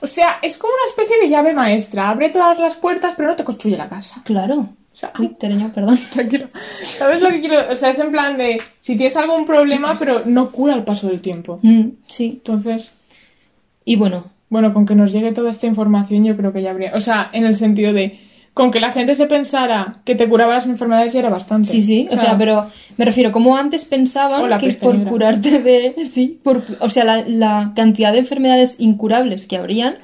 O sea, es como una especie de llave maestra. Abre todas las puertas, pero no te construye la casa. Claro. O sea, Ay, tereño, perdón. tranquilo. ¿Sabes lo que quiero? O sea, es en plan de si tienes algún problema, pero no cura el paso del tiempo. Mm, sí. Entonces, Y bueno, bueno, con que nos llegue toda esta información, yo creo que ya habría. O sea, en el sentido de. Con que la gente se pensara que te curaba las enfermedades ya era bastante. sí, sí, o sea, pero me refiero, como antes pensaban que por negra. curarte de... Sí, por, o sea, la, la cantidad de enfermedades incurables que habrían,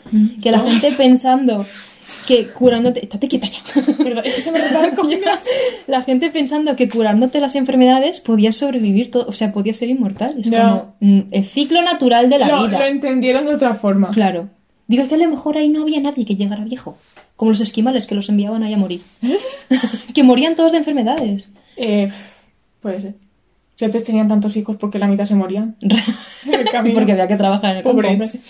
que la gente pensando que curándote... Estate quieta ya. Perdón, es que se me La gente pensando que curándote las enfermedades podías sobrevivir todo, o sea, podías ser inmortal. Es Ya. como mm, el ciclo natural de la Lo, vida. lo entendieron de otra forma. Claro. Digo que a lo mejor ahí no había nadie que llegara viejo. Como los esquimales que los enviaban ahí a morir. que morían todos de enfermedades. Eh, puede ser. Si antes tenían tantos hijos porque la mitad se morían. Porque había que trabajar en el campo. Pobres. hombre.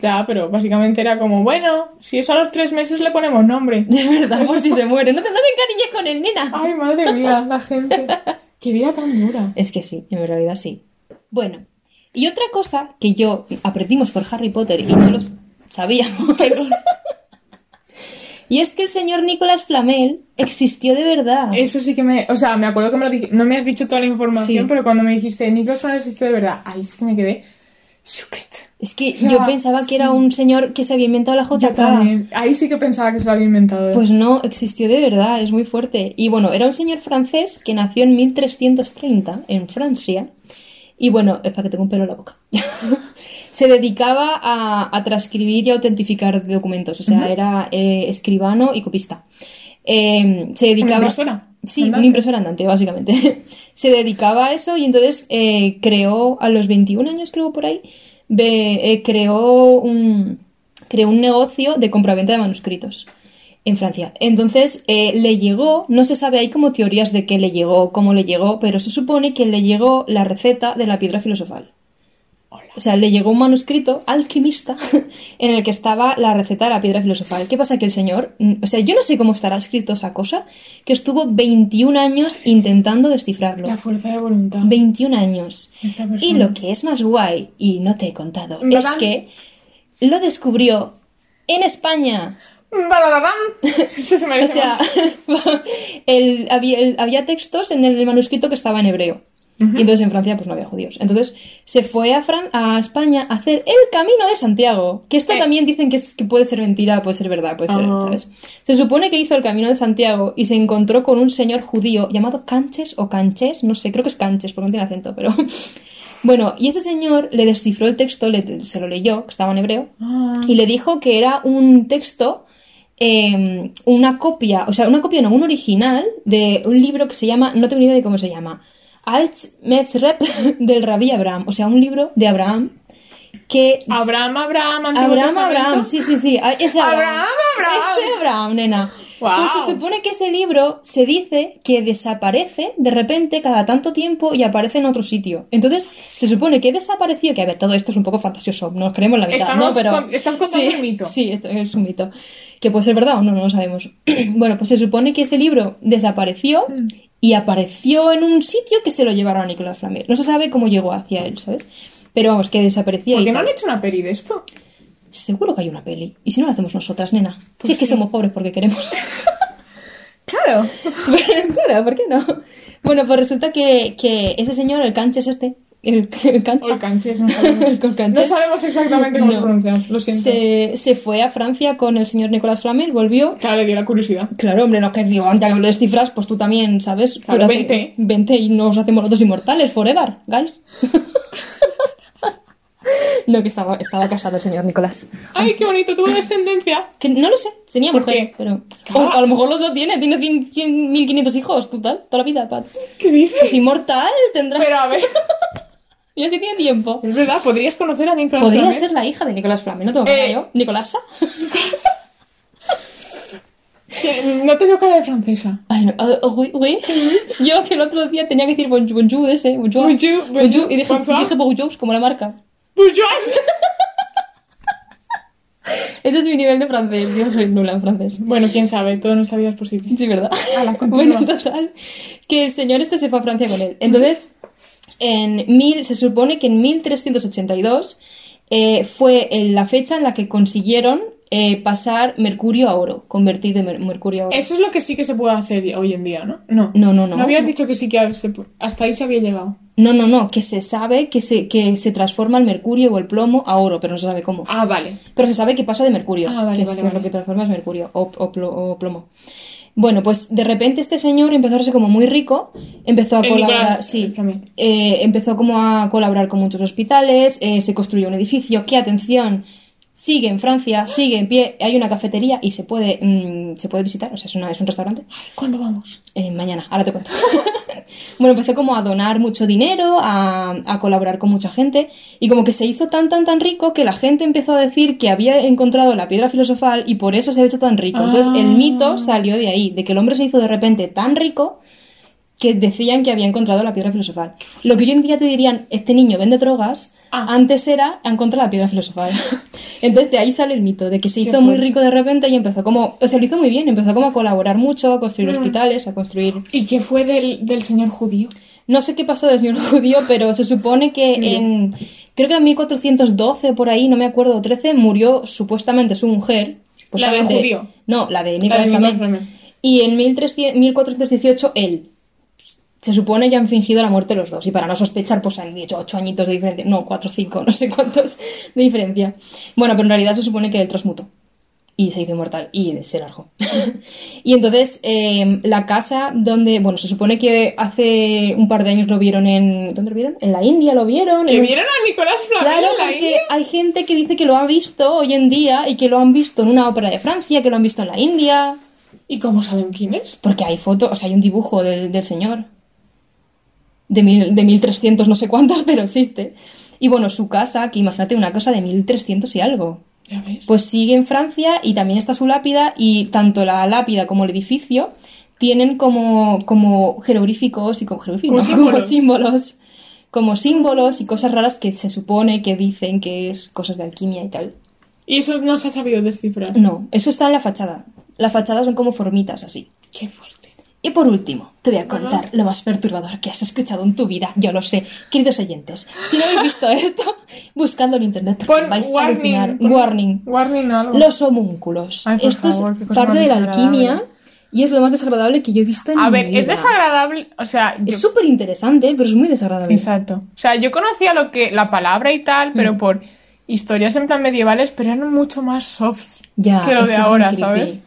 Ya, pero básicamente era como, bueno, si eso a los tres meses le ponemos nombre. De verdad, por si se muere. No te, no te encariñes con el nena. Ay, madre mía, la gente. Qué vida tan dura. Es que sí, en realidad sí. Bueno, y otra cosa que yo aprendimos por Harry Potter y no lo sabíamos. y es que el señor Nicolás Flamel existió de verdad. Eso sí que me... O sea, me acuerdo que me lo dijiste... No me has dicho toda la información, Sí. pero cuando me dijiste, Nicolás Flamel existe de verdad, ahí sí que me quedé... Es que Ya, yo pensaba que era un señor que se había inventado la Yo JK. también. Ahí sí que pensaba que se lo había inventado. Pues no, existió de verdad, es muy fuerte. Y bueno, era un señor francés que nació en 1330 en Francia. Y bueno, es para que tenga un pelo en la boca. Se dedicaba a, a transcribir y a autentificar documentos. O sea, era eh, escribano y copista. Eh, se dedicaba. impresora Sí, andante. una impresora andante, básicamente. se dedicaba a eso y entonces eh, creó, a los 21 años creo por ahí, eh, creó un, creó un negocio de compraventa de manuscritos en Francia. Entonces eh, le llegó, no se sabe, hay como teorías de qué le llegó, cómo le llegó, pero se supone que le llegó la receta de la piedra filosofal. O sea, le llegó un manuscrito alquimista en el que estaba la receta de la piedra filosofal. ¿Qué pasa? Que el señor, mm, o sea, yo no sé cómo estará escrito esa cosa, que estuvo 21 años intentando descifrarlo. La fuerza de voluntad. 21 años. Y lo que es más guay, y no te he contado, es que lo descubrió en España. Esto se O sea, el- había, el- había textos en el manuscrito que estaba en hebreo. Y entonces en Francia pues no había judíos. Entonces se fue a, Fran- a España a hacer el camino de Santiago. Que esto Eh. también dicen que, es, que puede ser mentira, puede ser verdad, puede ser, Ah. ¿sabes? Se supone que hizo el camino de Santiago y se encontró con un señor judío llamado Canches o Canches, no sé, creo que es Canches porque no tiene acento, pero... Bueno, y ese señor le descifró el texto, le- se lo leyó, que estaba en hebreo, Ah. y le dijo que era un texto, eh, una copia, o sea, una copia, no, un original de un libro que se llama, no tengo ni idea de cómo se llama, Alch Mezrep del Rabí Abraham, o sea, un libro de Abraham que... Abraham, Abraham, Antiguo Abraham, Testamento. Abraham, sí, sí, sí, a- ese Abraham. Abraham, Abraham. Ese Abraham, nena. Guau. Pues se supone que ese libro se dice que desaparece de repente cada tanto tiempo y aparece en otro sitio. Entonces, se supone que desapareció, que a ver, todo esto es un poco fantasioso, nos creemos la mitad, Estamos ¿no? Pero... con- estás contando sí, un mito. Sí, esto es un mito. Que puede ser verdad o no, no lo sabemos. bueno, pues se supone que ese libro desapareció Mm. Y apareció en un sitio que se lo llevaron a Nicolás Flamel. No se sabe cómo llegó hacia él, ¿sabes? Pero vamos, que desaparecía ¿Por y qué no han hecho una peli de esto? Seguro que hay una peli. ¿Y si no la hacemos nosotras, nena? Pues si es que somos pobres porque queremos. Claro. claro, ¿por qué no? Bueno, pues resulta que, que ese señor, el canches este, el, el cancha, el no sabemos. El. No sabemos exactamente cómo No. se pronuncia, lo siento. se, se fue a Francia con el señor Nicolás Flamel, volvió. Claro, le dio la curiosidad. Claro, hombre, no es que digo, ya que me lo descifras, pues tú también, ¿sabes? Claro, Cúrate- vente. Vente y nos hacemos los dos inmortales, forever, guys. no, que estaba, estaba casado el señor Nicolás. Ay, qué bonito, tuvo descendencia. Que no lo sé, tenía ¿Por mujer, qué? pero... Claro. O a lo mejor los dos tiene, tiene 100, 100, 1500 hijos, total, toda la vida, Pat. ¿Qué dices? Es inmortal, tendrá... Pero a ver, Y así tiene tiempo. es verdad, podrías conocer a Nicolás Podría Flamel? ser la hija de Nicolás Flamel, no tengo que Eh. yo. ¿Nicolasa? No te veo cara de francesa. Ay, no, ah, oui, oui. Yo que el otro día tenía que decir bonjour, bonjour ese, bonjour. Bonjour, bonjour, y dije, bonjour como la marca. Bourgeois. Este es mi nivel de francés. Yo soy nula en francés. Bueno, quién sabe, toda nuestra vida es posible. Sí, ¿verdad? Bueno, total. Que el señor este se fue a Francia con él. Entonces, en mil, se supone que en 1382 eh, fue la fecha en la que consiguieron eh, pasar mercurio a oro, convertir de mer- mercurio a oro. Eso es lo que sí que se puede hacer hoy en día, ¿no? No. No, no, no. No habías dicho que sí que se hasta ahí se había llegado. No, no, no, que se sabe que se, que se transforma el mercurio o el plomo a oro, pero no se sabe cómo. Ah, vale. Pero se sabe que pasa de mercurio, Ah, vale, que es, vale, lo que transforma es mercurio o, o plo- o plomo. Bueno, pues de repente este señor empezó a ser como muy rico, empezó a colaborar, sí, eh, empezó como a colaborar con muchos hospitales, eh, se construyó un edificio que, atención, sigue en Francia, sigue en pie, hay una cafetería y se puede, mm, se puede visitar, o sea, es, una, es un restaurante. Ay, ¿cuándo vamos? Eh, mañana, ahora te cuento. bueno, empezó como a donar mucho dinero, a, a colaborar con mucha gente, y como que se hizo tan, tan, tan rico que la gente empezó a decir que había encontrado la piedra filosofal y por eso se había hecho tan rico. Entonces el Ah. mito salió de ahí, de que el hombre se hizo de repente tan rico que decían que había encontrado la piedra filosofal. Lo que hoy en día te dirían, este niño vende drogas, Ah. antes era, ha encontrado la piedra filosofal. Entonces de ahí sale el mito, de que se hizo muy rico de repente y empezó como, o sea, lo hizo muy bien, empezó como a colaborar mucho, a Mm. construir hospitales, a construir... ¿Y qué fue del, del señor judío? No sé qué pasó del señor judío, pero se supone que en, creo que en 1412 por ahí, no me acuerdo, o 13, murió supuestamente su mujer. ¿La del judío? No, la de Nicolás. Flamel. Y en 1300 1418 él. Se supone que han fingido la muerte los dos. Y para no sospechar, pues han dicho ocho añitos de diferencia. No, cuatro, cinco, no sé cuántos de diferencia. Bueno, pero en realidad se supone que él transmutó. Y se hizo inmortal. Y se largó. y entonces, eh, la casa donde. Bueno, se supone que hace un par de años lo vieron en. ¿Dónde lo vieron? En la India lo vieron. ¿Que en vieron a Nicolás Flamel Claro, en la porque India? hay gente que dice que lo ha visto hoy en día y que lo han visto en una ópera de Francia, que lo han visto en la India. ¿Y cómo saben quién es? Porque hay fotos, o sea, hay un dibujo del, del señor. De, mil, de 1300 no sé cuántos, pero existe. Y bueno, su casa, que imagínate una casa de 1300 y algo. Pues sigue en Francia y también está su lápida y tanto la lápida como el edificio tienen como, como jeroglíficos y como, jeroglíficos, Como no, como símbolos. símbolos. Como símbolos y cosas raras que se supone que dicen que es cosas de alquimia y tal. Y eso no se ha sabido descifrar. No, eso está en la fachada. La fachada son como formitas así. Qué fuerte. Y por último, te voy a contar lo más perturbador que has escuchado en tu vida. Yo lo sé, queridos oyentes. Si no habéis visto esto, buscadlo en internet porque Pon vais a alucinar. warning. pon Warning. Warning algo. Los homúnculos. Ay, Esto favor, es parte de la alquimia y es lo más desagradable que yo he visto en A mi ver, vida. es desagradable. O sea, yo- Es súper interesante, pero es muy desagradable. Exacto. O sea, yo conocía lo que la palabra y tal, pero Mm. por historias en plan medievales, pero eran mucho más soft Ya, que lo de ahora. ¿sabes?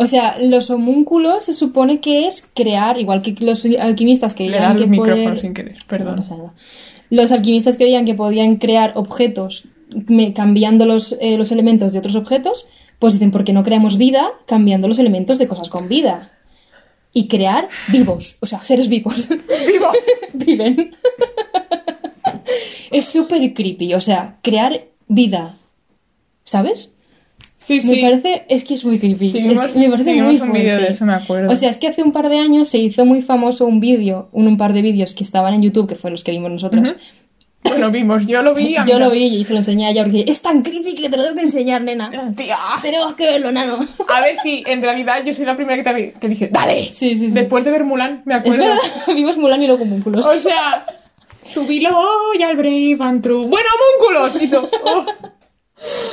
O sea, los homúnculos se supone que es crear, igual que los alquimistas creían que poder... sin querer, perdón. no. Los alquimistas creían que podían crear objetos cambiando los, eh, los elementos de otros objetos, pues dicen, ¿por qué no creamos vida cambiando los elementos de cosas con vida? Y crear vivos, o sea, seres vivos. ¡Vivos! Viven. es súper creepy, o sea, crear vida. ¿Sabes? Sí, Me sí. parece, es que es muy creepy. Es- me parece muy un vídeo de eso, me acuerdo. O sea, es que hace un par de años se hizo muy famoso un vídeo, un, un par de vídeos que estaban en YouTube, que fueron los que vimos nosotros. Bueno, vimos, yo lo vi. a Yo lo vi y se lo enseñé a ella porque es tan creepy que te lo tengo que enseñar, nena. Tía. Tenemos que verlo, nano. A ver si en realidad yo soy la primera que te vi- que dije, dale. Sí, sí, sí. Después de ver Mulan, me acuerdo. vimos Mulan y los homúnculos. O sea, tu Vilo y al Brave and True. ¡Bueno, homúnculos! Y tú, oh.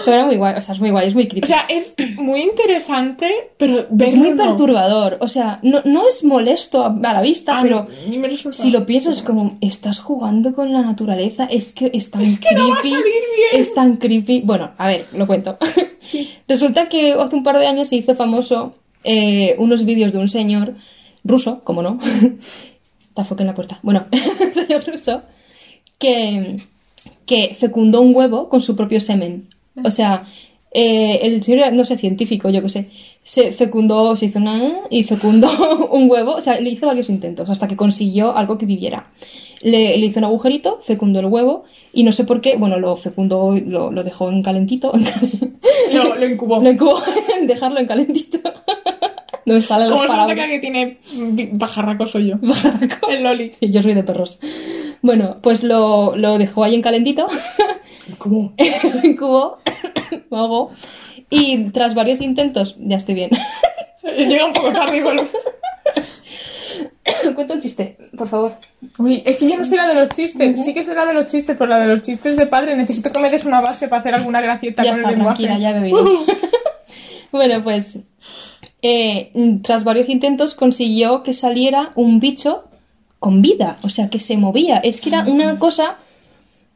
Pero era muy guay, o sea, es muy guay, es muy creepy. O sea, es muy interesante, pero es muy no. perturbador. O sea, no, no es molesto a, la vista, Ah, pero si lo piensas como, estás jugando con la naturaleza, es que es tan Es que creepy. no va a salir bien. Es tan creepy. Bueno, a ver, lo cuento. Resulta que hace un par de años se hizo famoso eh, unos vídeos de un señor ruso, como no. Tafoque en la puerta. Bueno, un señor ruso que, que fecundó un huevo con su propio semen. O sea, eh, el señor era, no sé, científico, yo qué sé, se fecundó, se hizo una y fecundó un huevo, o sea, le hizo varios intentos hasta que consiguió algo que viviera. Le, le hizo un agujerito, fecundó el huevo y no sé por qué, bueno, lo fecundó, lo, lo dejó en calentito, Lo, lo incubó. lo incubó dejarlo en calentito. No me salen Como las que tiene bajarraco soy yo. Barraco. El Loli. Sí, yo soy de perros. Bueno, pues lo, lo dejó ahí en calentito, ¿Cómo? incubó, me ahogó, Y tras varios intentos, ya estoy bien. Llega un poco tarde igual. Cuenta un chiste, por favor. Uy, es que yo no sé la de los chistes. Sí que sé la de los chistes, pero la de los chistes de padre necesito que me des una base para hacer alguna gracieta Ya con está, el lenguaje. ya bebido. bueno, pues eh, tras varios intentos consiguió que saliera un bicho con vida, o sea, que se movía. Es que era una cosa...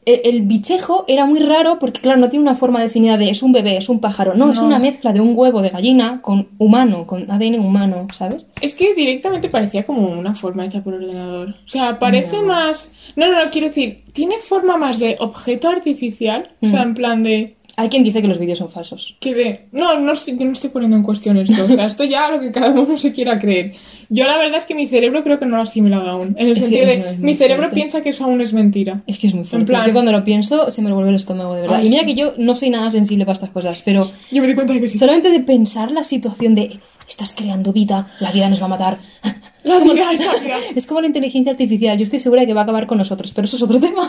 El, el bichejo era muy raro porque, claro, no tiene una forma definida de es un bebé, es un pájaro. No, es una mezcla de un huevo de gallina con humano, con ADN humano, ¿sabes? Es que directamente parecía como una forma hecha por ordenador. O sea, parece más. No, no, no, quiero decir, tiene forma más de objeto artificial. O sea, en plan de. Hay quien dice que los vídeos son falsos. Que de. No, no, sé- yo no estoy poniendo en cuestión esto. O sea, esto ya lo que cada uno se quiera creer. Yo la verdad es que mi cerebro creo que no lo ha asimilado aún. En el Es sentido de. Mi cerebro fuerte. piensa que eso aún es mentira. Es que es muy fuerte. plan- Yo cuando lo pienso se me revuelve el estómago, de verdad. Ay, Y mira que yo no soy nada sensible para estas cosas, pero Yo me di cuenta de que sí. solamente de pensar la situación de estás creando vida, la vida nos va a matar. La vida es la vida. Es como la inteligencia artificial. Yo estoy segura de que va a acabar con nosotros, pero eso es otro tema.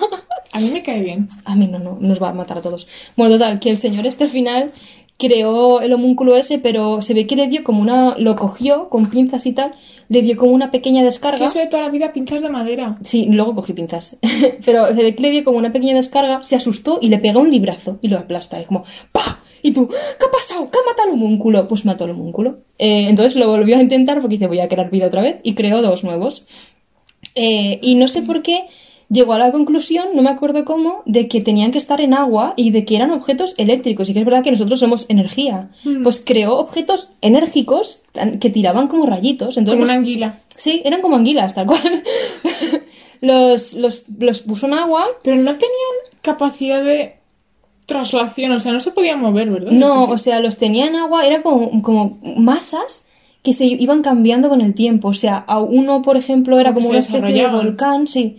A mí me cae bien. A mí no, no, nos va a matar a todos. Bueno, total, que el señor este al final creó el homúnculo ese, pero se ve que le dio como una... Lo cogió con pinzas y tal, le dio como una pequeña Que descarga. eso de toda la vida pinzas de madera. Sí, luego cogí pinzas. Pero se ve que le dio como una pequeña descarga, se asustó y le pega un librazo y lo aplasta. Y como ¡pa! Y tú, ¿qué ha pasado? ¿Qué ha matado al homúnculo? Pues mató al homúnculo. Eh, entonces lo volvió a intentar porque dice, voy a crear vida otra vez y creó dos nuevos. Eh, y no sé por qué llegó a la conclusión, no me acuerdo cómo, de que tenían que estar en agua y de que eran objetos eléctricos. Y que es verdad que nosotros somos energía. Pues creó objetos enérgicos que tiraban como rayitos. Entonces Como una anguila. Sí, eran como anguilas, tal cual. los, los, los puso en agua. Pero no tenían capacidad de traslación, o sea, no se podían mover, ¿verdad? No, o sea, los tenía en agua, era como, como masas que se iban cambiando con el tiempo. O sea, a uno, por ejemplo, era Como una especie de volcán, sí.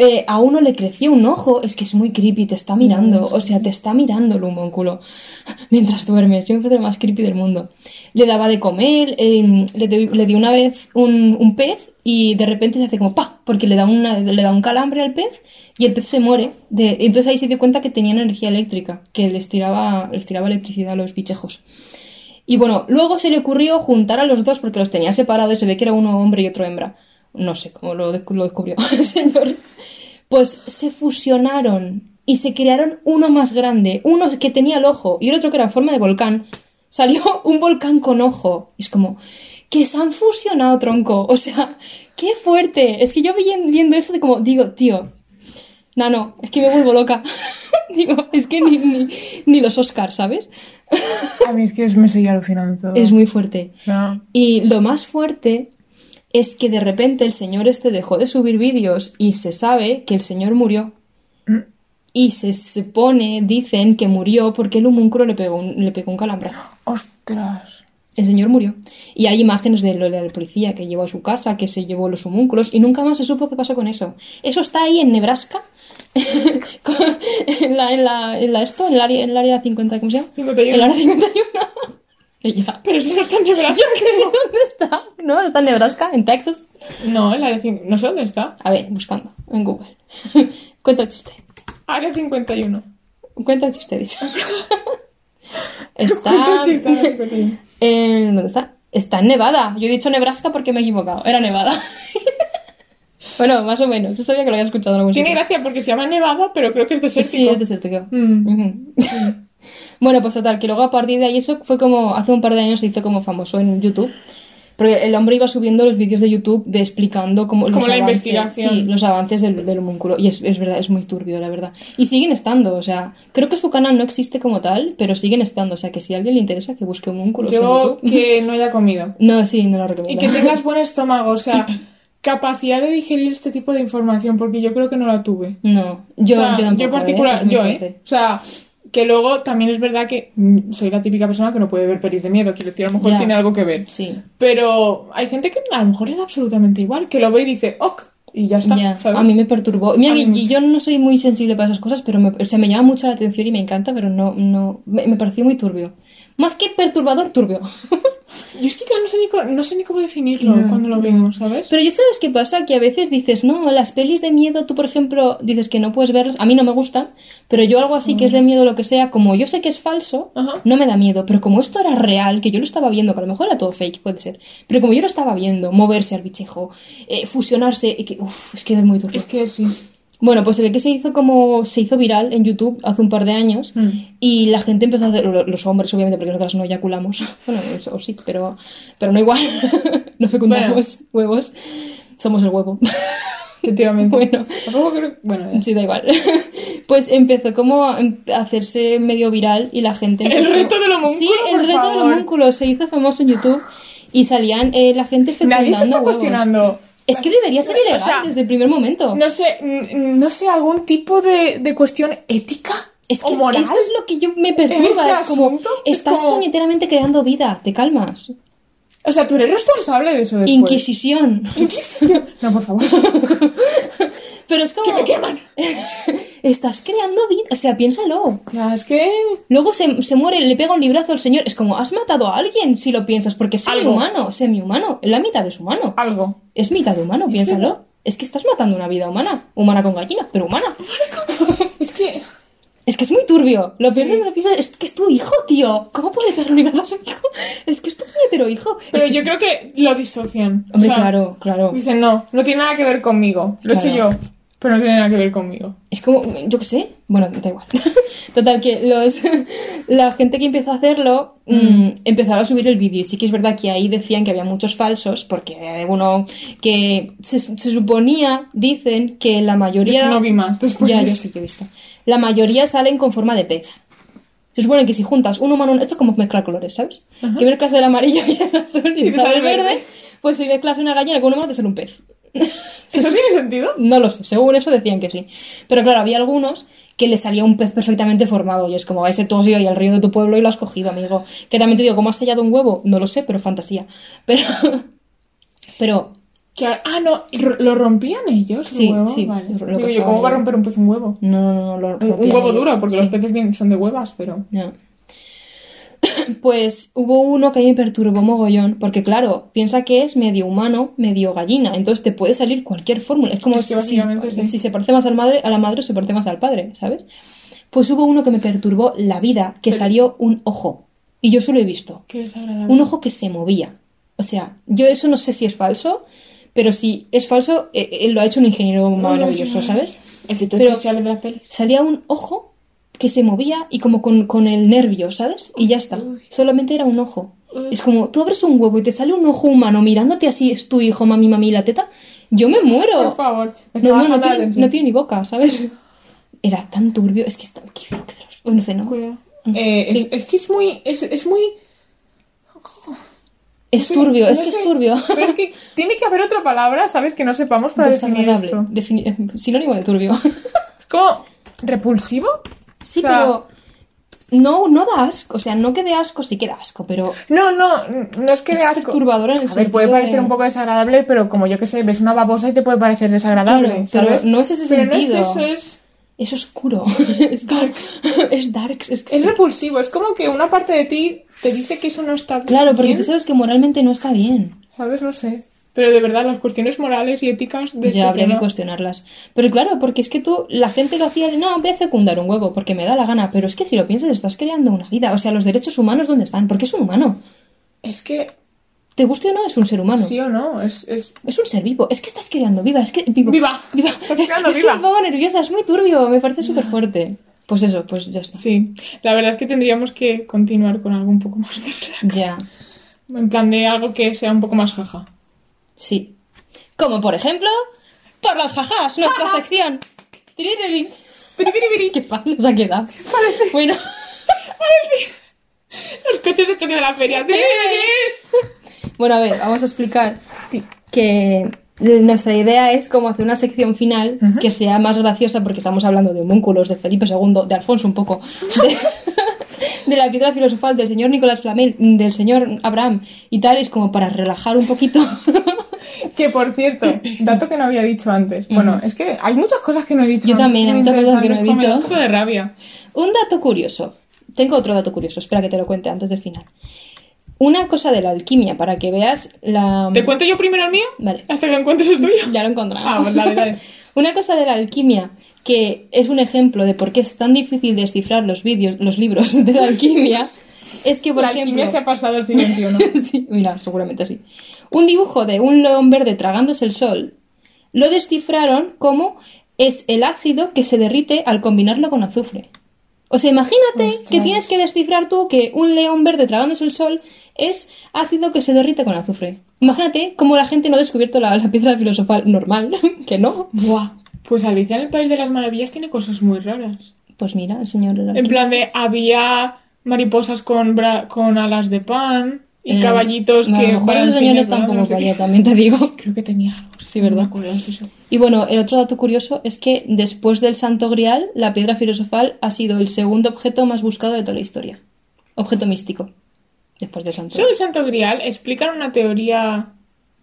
Eh, a uno le creció un ojo, es que es muy creepy, te está mirando, o sea, te está mirando el homúnculo mientras duermes, siempre es el más creepy del mundo. Le daba de comer, eh, le, di- le dio una vez un, un pez y de repente se hace como pa, porque le da, una, le da un calambre al pez y el pez se muere. De, entonces ahí se dio cuenta que tenía energía eléctrica, que les tiraba, les tiraba electricidad a los bichejos. Y bueno, luego se le ocurrió juntar a los dos porque los tenía separados y se ve que era uno hombre y otro hembra. No sé cómo lo, lo descubrió el señor. Pues se fusionaron y se crearon uno más grande, uno que tenía el ojo y el otro que era en forma de volcán. Salió un volcán con ojo. Y es como, que se han fusionado, tronco. O sea, qué fuerte. Es que yo vi- viendo eso de como, digo, tío, no, no, es que me vuelvo loca. digo, es que ni, ni, ni los Oscars, ¿sabes? A mí es que me seguía alucinando todo. Es muy fuerte. O sea, Y lo más fuerte es que de repente el señor este dejó de subir vídeos y se sabe que el señor murió. Mm. Y se supone, dicen que murió porque el homúnculo le pegó un, le pegó un calambrazo. ostras. El señor murió. Y hay imágenes de lo del policía que llevó a su casa, que se llevó los homúnculos, y nunca más se supo qué pasó con eso. Eso está ahí en Nebraska. En, la, en, la, en la esto, en el área, en el área 50, ¿cómo se llama? 51. El área 51. Ya. Pero eso no está en Nebraska. ¿Dónde está? ¿No? ¿Está en Nebraska? ¿En Texas? No, el área 5. No sé dónde está. A ver, buscando en Google. Cuenta el chiste. Área 51. Cuenta el chiste, dicho. Está. el chiste, área 51. en- ¿Dónde está? Está en Nevada. Yo he dicho Nebraska porque me he equivocado. Era Nevada. bueno, más o menos. Yo sabía que lo había escuchado en algún Tiene sitio. gracia porque se llama Nevada, pero creo que es desértico. Sí, es desértico. Mm. Ujú. Bueno, pues total, que luego a partir de ahí eso fue como, hace un par de años se hizo como famoso en YouTube. Porque el hombre iba subiendo los vídeos de YouTube de explicando cómo, Como los la avances, investigación. Sí, los avances del, del homúnculo. Y es, es verdad, es muy turbio, la verdad. Y siguen estando, o sea, creo que su canal no existe como tal, pero siguen estando. O sea, que si a alguien le interesa, que busque homúnculos en Yo YouTube. que no haya comido. No, sí, no lo Y recomiendo. que tengas buen estómago, o sea, capacidad de digerir este tipo de información, porque yo creo que no la tuve. No, yo, O sea, yo tampoco. particular, ¿eh? Yo. ¿eh? O sea, que luego también es verdad que mm, soy la típica persona que no puede ver pelis de miedo, quiero decir, a lo mejor tiene algo que ver. Sí. Pero hay gente que a lo mejor le da absolutamente igual, que lo ve y dice, ok, y ya está. A mí me perturbó. Mira, que yo no soy muy sensible para esas cosas, pero me, o sea, me llama mucho la atención y me encanta, pero no, no, me, me pareció muy turbio. Más que perturbador, turbio. Yo es que ya no sé ni, co- no sé ni cómo definirlo No, cuando lo vemos, ¿sabes? Pero ya sabes qué pasa, que a veces dices, no, las pelis de miedo, tú por ejemplo, dices que no puedes verlas, a mí no me gustan, pero yo algo así que es de miedo, lo que sea, como yo sé que es falso, Ajá. no me da miedo, pero como esto era real, que yo lo estaba viendo, que a lo mejor era todo fake, puede ser, pero como yo lo estaba viendo, moverse al bichejo, eh, fusionarse, y que, uf, es que es muy turbio. Es que sí. Bueno, pues se ve que se hizo como, se hizo viral en YouTube hace un par de años, Mm. y la gente empezó a hacer, lo- los hombres obviamente, porque nosotras no eyaculamos, bueno, o sí, pero, pero no igual, no fecundamos huevos, somos el huevo. Efectivamente. Bueno. Creo... Bueno, ya. Sí, da igual. Pues empezó como a hacerse medio viral y la gente... El empezó- reto del homúnculo, Sí, el por reto del favor. homúnculo se hizo famoso en YouTube y salían eh, la gente fecundando Nadie se está huevos. cuestionando. Es que debería ser O ilegal sea, desde el primer momento. No sé, mm, no sé, algún tipo de, de cuestión ética es que o es- moral. eso es lo que yo me perturba. este es como, asunto? Es estás como- puñeteramente creando vida, te calmas. O sea, tú eres responsable de eso después. Inquisición. Inquisición. No, por favor. Pero es como... que me queman. Estás creando vida, o sea, piénsalo. Ya, es que... Luego se, se muere, le pega un librazo al señor. Es como, has matado a alguien si lo piensas, porque es semi-humano, semi-humano. Es la mitad de su humano. Algo. Es mitad de humano, piénsalo. Es que estás matando una vida humana. Humana con gallina, pero humana. Es que... Es que es muy turbio. Lo piensas y lo piensas, es que es tu hijo, tío. ¿Cómo puede librazo a su hijo? Es que es tu puñetero hijo. Pero Es que- yo creo que lo disocian. O Hombre, sea, claro, claro. Dicen, no, no tiene nada que ver conmigo. Lo he hecho yo, pero no tiene nada que ver conmigo. Es como, yo qué sé. Bueno, da igual. Total, que los, la gente que empezó a hacerlo mm, empezaron a subir el vídeo. Y sí que es verdad que ahí decían que había muchos falsos, porque eh, uno que se, se suponía, dicen que la Yo mayoría. no vi más después ya, de yo eso. sí que he visto. La mayoría salen con forma de pez. Se supone que si juntas un humano, esto es como mezclar colores, ¿sabes? Que mezclas el amarillo y el azul y, sale el verde, verde. pues si mezclas una gallina con un humano te sale un pez. ¿Eso tiene sentido? No lo sé, según eso decían que sí. Pero claro, había algunos que le salía un pez perfectamente formado y es como, ese tú has ido al río de tu pueblo y lo has cogido, amigo. Que también te digo, ¿cómo has sellado un huevo? No lo sé, pero fantasía. Pero, pero, Que, ah, no, ¿lo rompían ellos? el Sí, huevo? sí, Vale. lo- lo Digo yo, cazaban ¿cómo va a romper un pez un huevo? no, no, no, lo Un, un huevo ellos. duro, porque Sí, los peces bien- son de huevas, pero... ya. Pues hubo uno que a mí me perturbó mogollón, porque claro, piensa que es medio humano, medio gallina, entonces te puede salir cualquier fórmula. Es como Es que si, básicamente sí. si se parece más al madre, a la madre, se parece más al padre, ¿sabes? Pues hubo uno que me perturbó la vida, que Pero- salió un ojo. Y yo solo he visto. Qué desagradable. Un ojo que se movía. O sea, yo eso no sé si es falso, pero si es falso, eh, eh, lo ha hecho un ingeniero maravilloso, ¿sabes? Efectos Pero- especiales de las pelis. Salía un ojo que se movía y como con, con el nervio, ¿sabes? Y ya está. Solamente era un ojo. Es como, tú abres un huevo y te sale un ojo humano mirándote así, es tu hijo, mami, mami, la teta. Yo me muero. Por favor. No, no, no tiene, no tiene ni boca, ¿sabes? Era tan turbio, es que está... No sé, ¿no? Mm, Eh, sí. es, es que es muy... Es, es muy... Es turbio, no es que sé, es turbio. Pero es que tiene que haber otra palabra, ¿sabes? Que no sepamos para definir esto. Defini- Sinónimo de turbio. Es como... ¿Repulsivo? Sí, O sea- pero no, no da asco. O sea, no que dé asco, sí que da asco, pero No, no, no es que es de asco. perturbador en el A ver, puede parecer de- un poco desagradable, pero como yo que sé, ves una babosa y te puede parecer desagradable, Claro, pero ¿sabes? no es ese Pero no sentido. es eso, es, es oscuro. es darks. es darks. Es, es repulsivo. Es como que una parte de ti te dice que eso no está Claro, porque bien, tú sabes que moralmente no está bien. ¿sabes? No sé. Pero de verdad, las cuestiones morales y éticas de este ya habría que cuestionarlas. Pero claro, porque es que tú, la gente lo hacía de, no, voy a fecundar un huevo porque me da la gana. Pero es que si lo piensas, estás creando una vida. O sea, los derechos humanos, ¿dónde están? Porque es un humano. Es que, ¿Te guste o no? Es un ser humano. sí o no, es... es... Es un ser vivo. Es que estás creando viva. Es que vivo. ¡Viva! Viva. Estás Es, creando es que viva. me pongo nerviosa. Es muy turbio. Me parece súper fuerte. Pues eso, pues ya está. Sí, la verdad es que tendríamos que continuar con algo un poco más de. Ya. En plan de algo que sea un poco más jaja. Sí. Como por ejemplo, por las jajas, nuestra sección. Tiriririn. Qué fan nos ha quedado. Bueno, Los coches de choque de la feria. bueno, a ver, vamos a explicar que nuestra idea es como hacer una sección final que sea más graciosa porque estamos hablando de homúnculos, de Felipe II, de Alfonso un poco, de, de la piedra filosofal, del señor Nicolás Flamel, del señor Abraham y tal, es como para relajar un poquito. Que por cierto, dato que no había dicho antes. Bueno, es que hay muchas cosas que no he dicho. Yo también, hay muchas cosas que no he me da dicho. Un poco de rabia. un dato curioso. tengo otro dato curioso, espera que te lo cuente antes del final. Una cosa de la alquimia, para que veas la... ¿Te cuento yo primero el mío? Vale. Hasta que encuentres el tuyo. Ya lo he encontrado. Ah, pues dale, dale. Una cosa de la alquimia que es un ejemplo de por qué es tan difícil descifrar los vídeos, los libros de la alquimia, es que, por la ejemplo... alquimia se ha pasado el siglo XXI. sí, mira, seguramente sí. Un dibujo de un león verde tragándose el sol lo descifraron como es el ácido que se derrite al combinarlo con azufre. O sea, imagínate Ostras. que tienes que descifrar tú que un león verde tragándose el sol es ácido que se derrite con azufre. Imagínate cómo la gente no ha descubierto la, la piedra filosofal normal, que no. Buah. Pues Alicia en el País de las Maravillas tiene cosas muy raras. Pues mira, el señor... de En plan de, había mariposas con, bra- con alas de pan y Eh, caballitos a que... lo mejor el señor está un poco No también te digo. Creo que tenía algo. Sí, ¿verdad? No. Y bueno, el otro dato curioso es que después del Santo Grial, la piedra filosofal ha sido el segundo objeto más buscado de toda la historia. Objeto místico. Después del Santo Sobre el Santo Grial explican una teoría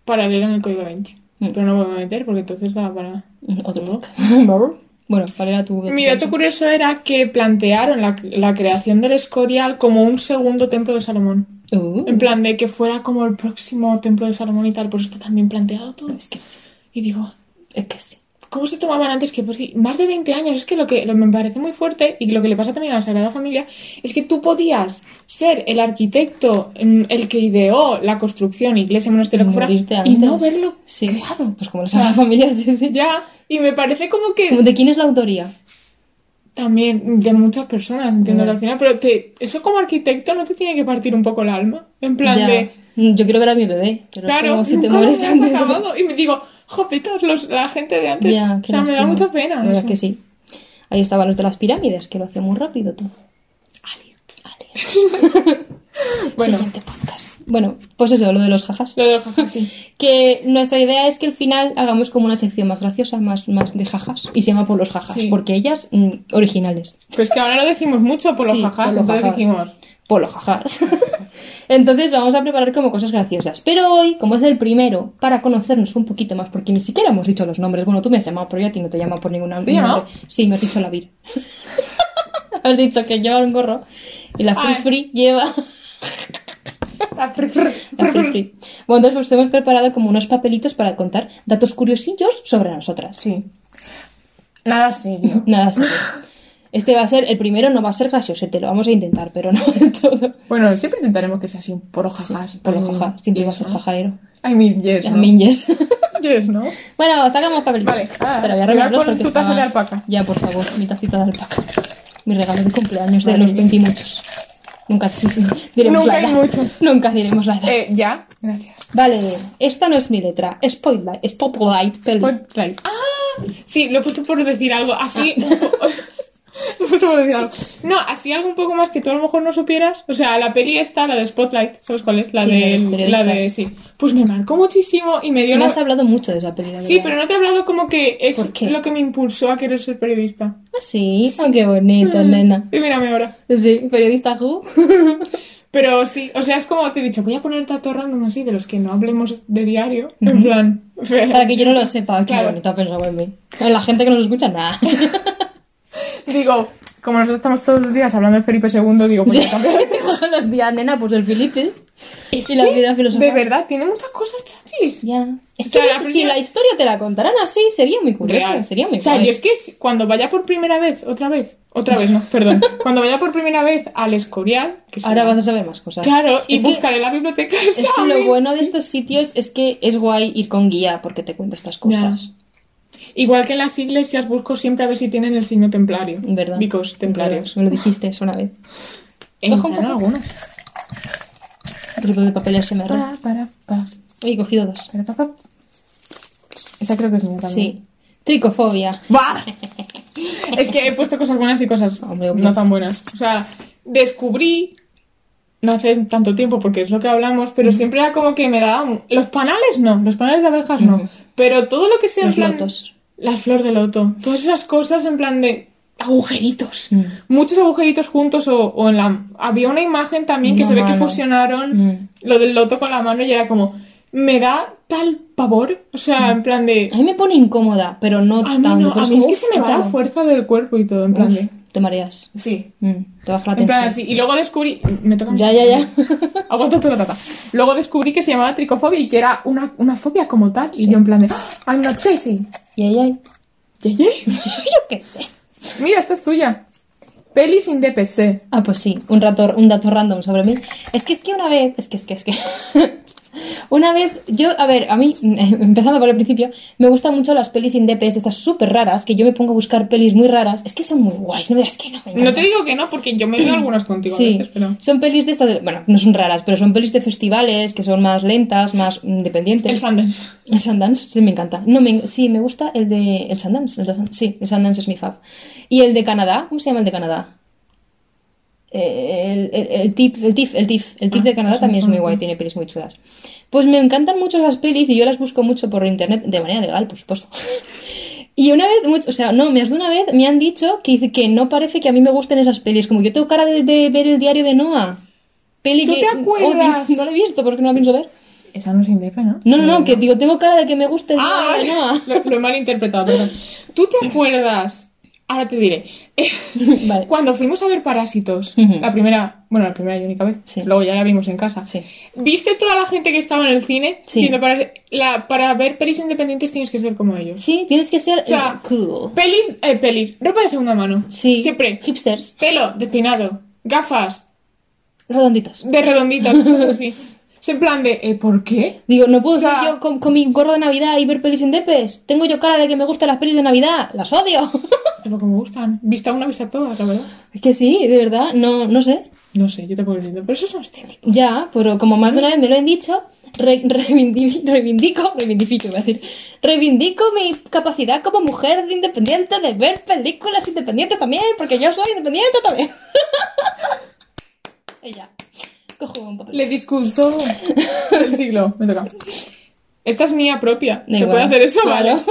paralela en el Código da Vinci. Mm. Pero no me voy a meter porque entonces da para... Otro podcast. bueno, ¿cuál era tu Mi dato curioso era que plantearon la, la creación del Escorial como un segundo templo de Salomón. Uh, En plan de que fuera como el próximo templo de Salomón y tal, por eso está tan bien planteado todo. es que sí. Y digo, Es que sí. ¿Cómo se tomaban antes que pues, más de 20 años? Es que lo que lo- me parece muy fuerte y lo que le pasa también a la Sagrada Familia es que tú podías ser el arquitecto, mm, el que ideó la construcción, iglesia, monasterio, lo que fuera, y no verlo Sí. creado. Pues como la Sagrada Familia, sí, sí. Ya, y me parece como que ¿De quién es la autoría? también de muchas personas, entiendo que al final, pero te, eso como arquitecto no te tiene que partir un poco el alma. En plan Ya. de, Yo quiero ver a mi bebé, pero claro, como si te mueres antes. acabado. Y me digo, jopetas, los, la gente de antes. Ya, o sea, me da mucha pena. La verdad que sí. Ahí estaban los de las pirámides, que lo hacen muy rápido todo. Aliens. Bueno. Siguiente podcast. Bueno, pues eso, lo de los jajas. Lo de los jajas, sí. Que nuestra idea es que al final hagamos como una sección más graciosa, más, más de jajas. Y se llama por los jajas, Sí. porque ellas, mm, originales. Pues que ahora lo decimos mucho por los Sí, jajas, por los entonces jajas. dijimos, Polo jajas. Entonces vamos a preparar como cosas graciosas. Pero hoy, como es el primero, para conocernos un poquito más, porque ni siquiera hemos dicho los nombres. Bueno, tú me has llamado, pero yo a ti no te he llamado por ningún nombre. ¿Te he llamado? Sí, me has dicho la Vir. has dicho que lleva un gorro y la Free Ay. Free lleva la fr- fr- la fr- Free fr- Free. Bueno, entonces pues hemos preparado como unos papelitos para contar datos curiosillos sobre nosotras. Sí. Nada serio. Nada serio. Este va a ser, el primero no va a ser gracioso, te lo vamos a intentar, pero no de todo. Bueno, siempre intentaremos que sea así, por jajas. Por los jajas, siempre va a ser ¿no? jajalero. I mean, yes, A ¿no? yes. Yes, ¿no? Bueno, sacamos papelitos. Vale, ah, Pero voy a porque tu taza de alpaca. Ya, por favor, mi tacita de alpaca. Mi regalo de cumpleaños de los 20 y muchos. Nunca diremos Nunca la hay muchos. Nunca diremos la edad. Eh, ya, gracias. Vale, esta no es mi letra. Spotlight. Spotlight. peli. Spotlight. Ah, sí, lo puesto por decir algo así. un No, así algo un poco más que tú a lo mejor no supieras. O sea, la peli esta, la de Spotlight, ¿sabes cuál es? La Sí, de, la de sí. Pues me marcó muchísimo y me dio la- has hablado mucho de esa peli, la Sí, pero no te he hablado como que es lo que me impulsó a querer ser periodista. Ah, sí. Oh, qué bonito, nena. Y mírame ahora. Sí, periodista Who. Pero sí, o sea, es como te he dicho, voy a poner datos random así de los que no hablemos de diario. En plan. Para que yo no lo sepa. Qué Claro. bonito ha pensado en mí. En la gente que nos escucha, nada. Digo, como nosotros estamos todos los días hablando de Felipe II, digo, pues Sí. Todos los días, nena, pues el Felipe. Es Y la que, piedra filosofal. De verdad, tiene muchas cosas chachis. Ya. Es O que sea, la si primera- la historia te la contaran así, sería muy curioso. Real. Sería muy O sea, guay. yo es que si- cuando vaya por primera vez, otra vez, otra vez, no, perdón. cuando vaya por primera vez al Escorial, que Ahora vas a saber más cosas. Claro, y Es que- buscaré la biblioteca Es que lo bueno de estos sitios es que es guay ir con guía porque te cuenta estas cosas. Igual que en las iglesias busco siempre a ver si tienen el signo templario. ¿Verdad? Vicos templarios. Me lo dijiste eso una vez. Cojo un poco. algunos. Ruido de papel SMR. Para, para, para, Uy, he cogido dos. para, para, para. Esa creo que es mía también. Sí. Tricofobia. ¡Bah! es que he puesto cosas buenas y cosas Hombre, hombre. no tan buenas. O sea, descubrí, no hace tanto tiempo porque es lo que hablamos, pero siempre era como que me daban... Los panales no, los panales de abejas no. Pero todo lo que sea Los plan- lotos. Las flores de loto. Todas esas cosas en plan de agujeritos. Mm. Muchos agujeritos juntos o, o en la... Había una imagen también que se ve que fusionaron Mm. lo del loto con la mano y era como... Me da tal pavor. O sea, en plan de... A mí me pone incómoda, pero no A mí tanto. pero a mí es como, que se me la raro. fuerza del cuerpo y todo, en plan Uf, de... te mareas. Sí. Mm, te baja la En plan. Y luego descubrí. Me toca Ya, ya, ya. Aguanta tú la tata. Luego descubrí que se llamaba tricofobia y que era una, una fobia como tal. Y yo en plan de. "Ah, I'm not crazy. y ahí, ahí. Yeye. Yo qué sé. Mira, esta es tuya. Pelis sin DPC. Ah, pues sí, un, rato, un dato random sobre mí. Es que es que una vez, es que es que es que. una vez, yo, a ver, a mí, empezando por el principio, me gustan mucho las pelis indepes, de estas súper raras, que yo me pongo a buscar pelis muy raras. Es que son muy guays, no me digas que no. Me No te digo que no, porque yo me veo algunas contigo a Sí, veces, pero. son pelis de estas, de- bueno, no son raras, pero son pelis de festivales que son más lentas, más independientes. El Sundance. El Sundance, sí, me encanta. No, me, sí, me gusta el de. El Sundance. el de sí, el Sundance es mi fab. Y el de Canadá, ¿cómo se llama el de Canadá? Eh, El, el, el TIFF, el TIFF, el TIFF. El TIFF Ah, de Canadá pues también es no muy guay, tiene pelis muy chulas. Pues me encantan mucho las pelis y yo las busco mucho por internet, de manera legal, por supuesto. Y una vez, mucho- o sea, no, más de una vez me han dicho que, que no parece que a mí me gusten esas pelis. Como yo tengo cara de, de ver el diario de Noah. Peli ¿Tú que te acuerdas? odio. no la he visto porque no la pienso ver. Esa no es indepe, ¿no? No, no, no, que digo, tengo cara de que me gusta el Ah, diario de Noah. lo, lo he malinterpretado, perdón. ¿Tú te acuerdas? Ahora te diré. Vale. Cuando fuimos a ver Parásitos, la primera, bueno, la primera y única vez, Sí. luego ya la vimos en casa. Sí. ¿Viste toda la gente que estaba en el cine? Sí. Para, la- para ver pelis independientes tienes que ser como ellos. Sí, tienes que ser O sea, eh, cool. Pelis, eh, pelis, ropa de segunda mano. Sí. Siempre. Hipsters. Pelo despeinado, gafas Redonditos. de redonditas, cosas así. Es en plan de, eh, ¿por qué? Digo, no puedo O sea- ser yo con, con mi gorro de Navidad y ver pelis en depes. Tengo yo cara de que me gustan las pelis de Navidad. Las odio. Tampoco me gustan. Vista una, vista todas, la verdad. es que sí, de verdad, no, no sé. No sé, yo te puedo decir, pero eso son estéticos. Ya, pero como más de una vez me lo han dicho, re- reivindi- reivindico, reivindico, iba a decir, reivindico mi capacidad como mujer de independiente de ver películas independientes también, porque yo soy independiente también. ya, cojo un papel. Le discurso del siglo. Me toca. Esta es mía propia. Da ¿Se igual, puede hacer eso? claro. Vale.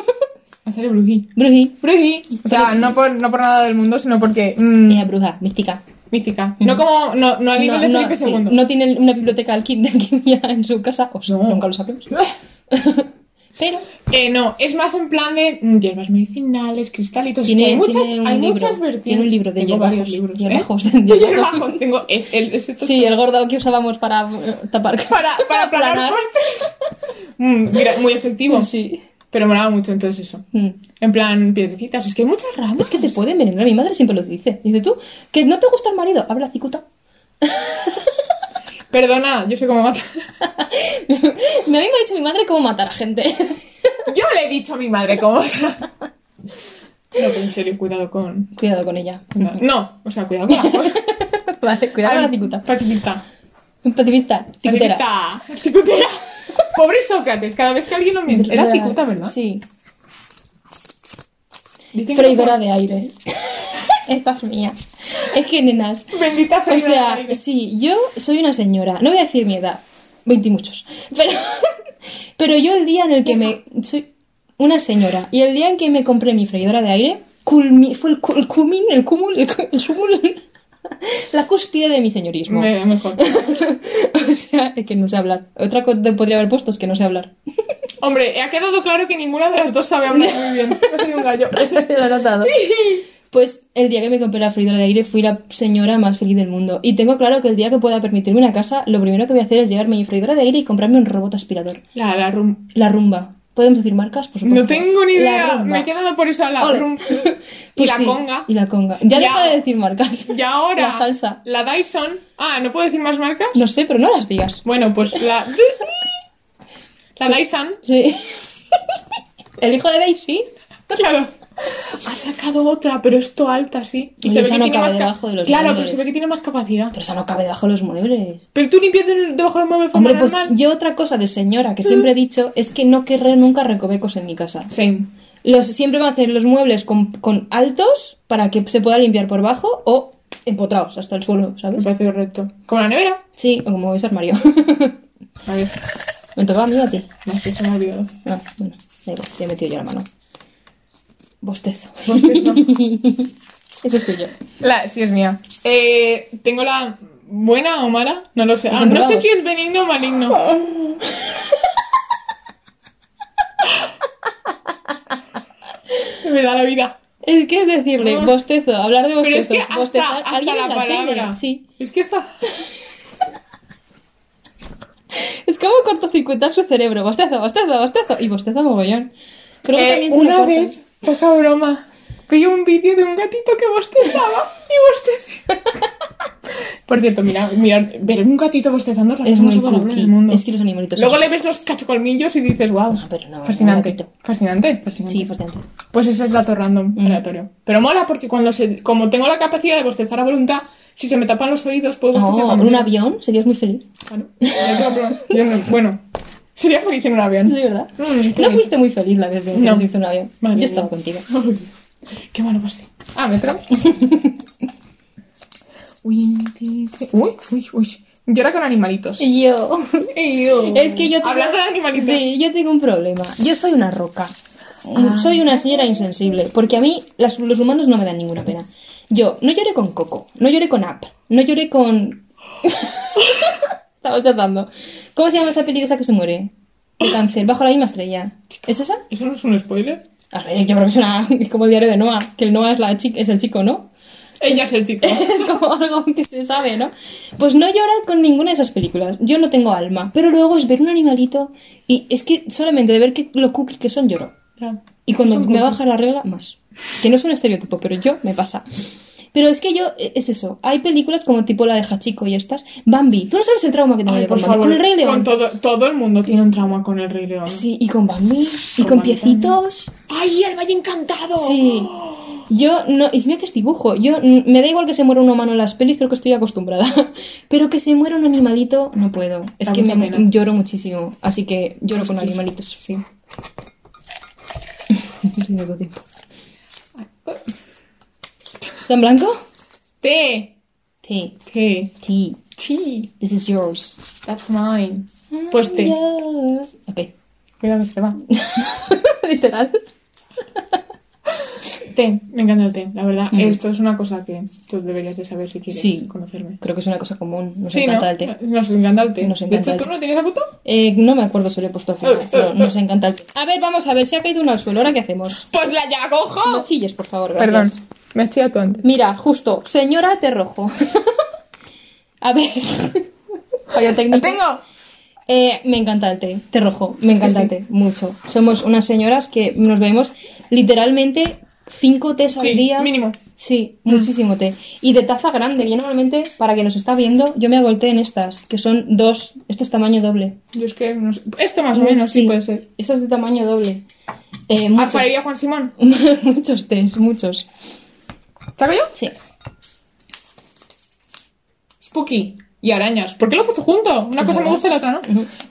Hacer el brují. Bruji. Brují. O sea, no por, no por nada del mundo, sino porque... mm, Ella bruja, mística. mística. No como... No, no a nivel de Felipe sí, II. no tiene una biblioteca de alquimia en su casa, No. nunca lo sabremos. Pero Eh, no, es más en plan de mm, hierbas medicinales, cristalitos. Tiene- hay muchas, tiene un hay libro, muchas vertientes. tiene un libro de Tengo hierbajos, varios libros. hierbajos, ¿eh? De hierbajos. hierbajos. Tengo el, el- ese tocho. sí, el gordo que usábamos para eh, tapar. Para, para planar postres. Mm, mira, muy efectivo. Sí. Pero molaba mucho entonces eso. Mm. En plan, piedrecitas. Es que hay muchas ramas. Es que te puede envenenar. Mi madre siempre lo dice. Dice tú, que no te gusta el marido. Habla cicuta. Perdona, yo sé cómo matar. Me a mí me ha dicho mi madre cómo matar a gente. Yo le he dicho a mi madre cómo matar. No, pero en serio, cuidado con... Cuidado con ella. No, o sea, cuidado con la Vale, cuidado con la cicuta. Pacifista. Un pacifista. Cicutera. Pacifista. Cicutera. Pobre Sócrates, cada vez que alguien lo miente. Era cicuta, ¿verdad? Sí. Freidora de aire. Esta es mía. Es que, nenas. Bendita O sea, sí, yo soy una señora. No voy a decir mi edad. Veinti muchos. Pero, pero yo el día en el que me... Soy una señora. Y el día en que me compré mi freidora de aire, culmi- fue el, el cumin, el cúmul, el, el sumul, la cúspide de mi señorismo. Me- mejor. O sea, es que no sé hablar. Otra cosa que podría haber puesto es que no sé hablar. Hombre, ha quedado claro que ninguna de las dos sabe hablar muy bien. No soy un gallo. Lo he notado. Pues el día que me compré la freidora de aire fui la señora más feliz del mundo. Y tengo claro que el día que pueda permitirme una casa, lo primero que voy a hacer es llevarme mi freidora de aire y comprarme un robot aspirador. La, la rum... La rumba. ¿Podemos decir marcas? Por supuesto. No tengo ni idea. rumba. Me he quedado por eso. La Ole. rum... y Pues la sí, conga. Y la conga. Ya, Ya. deja de decir marcas. Y ahora... La salsa. La Dyson... Ah, ¿no puedo decir más marcas? No sé, pero no las digas. Bueno, pues la... La Dyson... Sí. El hijo de Daisy. Claro. Ha sacado otra, pero esto alta, sí. Y se ve que no tiene cabe más ca- debajo de los Claro, muebles. pero se ve que tiene más capacidad. Pero esa no cabe debajo de los muebles. Pero tú limpias de- debajo de forma Hombre, pues normal. yo otra cosa de señora que siempre he dicho es que no querré nunca recovecos en mi casa. Sí. Los, siempre van a ser los muebles con, con altos para que se pueda limpiar por bajo o empotrados hasta el suelo, Me ¿sabes? parece correcto. Como la nevera. Sí, o como ese armario. A ver. Me tocaba a mí o a ti. No sé, se me ha olvidado. Ah, bueno, da igual, ya he metido yo la mano. Bostezo. Bostezo. Eso soy yo. La, sí, es mía. Eh, tengo la buena o mala, no lo sé. Ah, no sé si es benigno o maligno. Es verdad, la vida. Es que es decirle Ah. bostezo, hablar de Pero es que hasta, bostezar, hasta alguien la palabra. tele. Sí. Es que hasta... Es como cortocircuitar su cerebro. Bostezo, bostezo, bostezo. Y bostezo mogollón. Creo que Eh, también se una vez, poca broma, vi un vídeo de un gatito que bostezaba y bostezaba. Por cierto, mira, mira, ver un gatito bostezando es la Es muy más del mundo. Es que los animalitos Luego le ves los cachocolmillos y dices, wow, No, pero no, fascinante, gatito. fascinante, fascinante. Sí, fascinante. Pues ese es dato random, Mm. aleatorio. Pero mola porque cuando se, como tengo la capacidad de bostezar a voluntad, si se me tapan los oídos puedo bostezar Oh, en un avión serías muy feliz. Claro. No- bueno, sería feliz en un avión. Sí, ¿verdad? Mm, no fuiste muy feliz la vez que No. nos viste en un avión. Madre Yo estaba contigo. Uy, qué malo pasé. Ah, me toca. uy, uy, uy. Yo era con animalitos. Yo. Ew. Es que yo tengo... Hablando de animalitos. Sí, yo tengo un problema. Yo soy una roca. Ah. Soy una señora insensible. Porque a mí las- los humanos no me dan ninguna pena. Yo no lloré con Coco, no lloré con App, no lloré con... Estaba chatando. ¿Cómo se llama esa película esa que se muere? De cáncer, bajo la misma estrella. ¿Es esa? ¿Eso no es un spoiler? A ver, yo creo que es, una, es como el diario de Noah, que el Noah es, la chi- es el chico, ¿no? Ella es el chico. Es como algo que se sabe, ¿no? Pues no llora con ninguna de esas películas. Yo no tengo alma. Pero luego es ver un animalito y es que solamente de ver que, lo cookies que son lloro. Ya. Y cuando me cookies. baja la regla, más. Que no es un estereotipo, pero yo me pasa. Pero es que yo, e, es eso. Hay películas como tipo la de Hachiko y estas. Bambi. Tú no sabes el trauma que tengo Ay, por con favor. Con el Rey León. Con todo, todo el mundo tiene un trauma con el Rey León. Sí, y con Bambi. Y Con piecitos. ¡Ay, el Valle Encantado! Sí. Yo no, y mira que es dibujo. Yo mm, me da igual que se muera un humano en las pelis, creo que estoy acostumbrada. Pero que se muera un animalito, no puedo. Es Da que me pena. lloro muchísimo. Así que lloro con animalitos. Sí. Doy tiempo. ¿Está en blanco? Té. Sí. Té. Sí. Sí. This is yours. That's mine. Pues té. Yours. Ok. Cuidado que se te va. Literal. Té. Me encanta el té, la verdad. Esto es una cosa que tú deberías de saber si quieres Sí. conocerme. Creo que es una cosa común. Nos Sí, encanta ¿no? el té. Nos encanta el té. Nos de hecho, ¿tú no tienes apuntado? Eh, no me acuerdo si lo he puesto al final, pero nos encanta el té. A ver, vamos a ver, si ha caído uno al suelo. ¿Ahora qué hacemos? Pues la ya cojo. No chilles, por favor, Perdón, gracias. Me has chillado tú antes. Mira, justo, señora té rojo. a ver. Fallo ¡Lo técnico. tengo! Eh, me encanta el té, té rojo, me encanta sí. el té, mucho. Somos unas señoras que nos bebemos literalmente cinco tés Sí, al día. mínimo. Sí, muchísimo té. Y de taza grande. Yo normalmente, para quien nos está viendo, yo me hago el té en estas, que son dos. Este es tamaño doble. Yo es que no sé. Esto más o menos sí, puede ser. Esta es de tamaño doble. Eh, muchos, Alfarería Juan Simón. muchos tés, muchos. ¿Saco yo? Sí. Spooky y arañas. ¿Por qué lo he puesto junto? Una cosa me gusta y la otra no.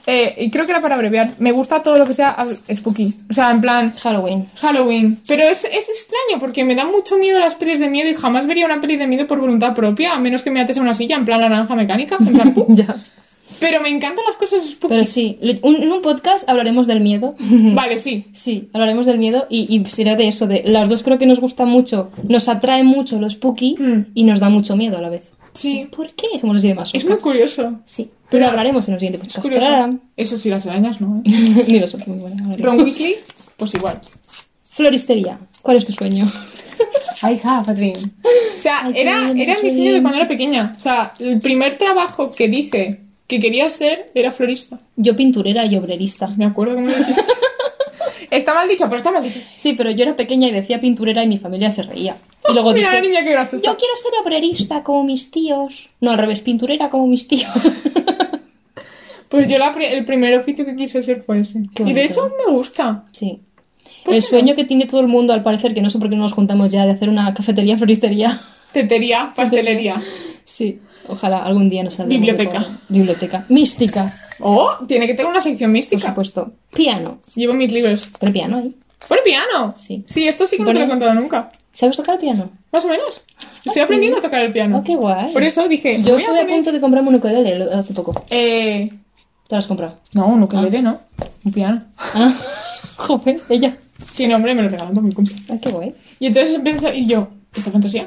Eh, y creo que era para abreviar. Me gusta todo lo que sea spooky. O sea, en plan Halloween. Halloween. Pero es, es extraño porque me da mucho miedo las pelis de miedo y jamás vería una peli de miedo por voluntad propia, a menos que me ates a una silla en plan la naranja mecánica. En plan, ya. Pero me encantan las cosas spooky. Pero sí, un- en un podcast hablaremos del miedo. Vale, sí. Sí, hablaremos del miedo y, y será de eso, de las dos creo que nos gusta mucho, nos atrae mucho lo spooky Mm. y nos da mucho miedo a la vez. Sí. ¿Por qué somos así de más? Es muy curioso. Sí, pero hablaremos en los siguientes podcast. Curioso. Pero ahora- Eso sí, las arañas, ¿no? ¿eh? Ni lo sé, muy buena, ahora Ron. Weasley, pues igual. Floristería, ¿cuál es tu sueño? I have a dream. O sea, I era, dream, era mi sueño de cuando era pequeña. O sea, el primer trabajo que dije que quería ser era florista. Yo pinturera y obrerista. Me acuerdo cómo lo dijiste. Está mal dicho, pero está mal dicho. Sí, pero yo era pequeña y decía pinturera y mi familia se reía. Y luego Mira dije, la niña que graciosa. yo quiero ser obrerista como mis tíos. No, al revés, pinturera como mis tíos. Pues yo la pri- el primer oficio que quise ser fue ese. Qué Y de hecho me gusta. Sí. ¿Por El sueño que tiene todo el mundo, al parecer, que no sé por qué no nos juntamos ya, de hacer una cafetería floristería. Tetería, pastelería. Sí, ojalá algún día nos salga. Biblioteca. Biblioteca. Mística, Oh, tiene que tener una sección por mística. supuesto. Piano. Llevo mis libros. Pero piano ahí. ¿Por piano? Sí. Sí, esto sí que no te lo he contado nunca. ¿Sabes tocar el piano? Más o menos. Estoy sí? aprendiendo a tocar el piano. Oh, qué guay. Por eso dije. Yo a estuve a punto de comprarme un ukulele lo- hace poco. Eh. ¿Te lo has comprado? No, un ukelele, no. Un piano. Ah, joven, ella. Sí, no, hombre, me lo regalaron por mi cumple. Ah, qué guay. Y entonces pensé, y yo, esta fantasía.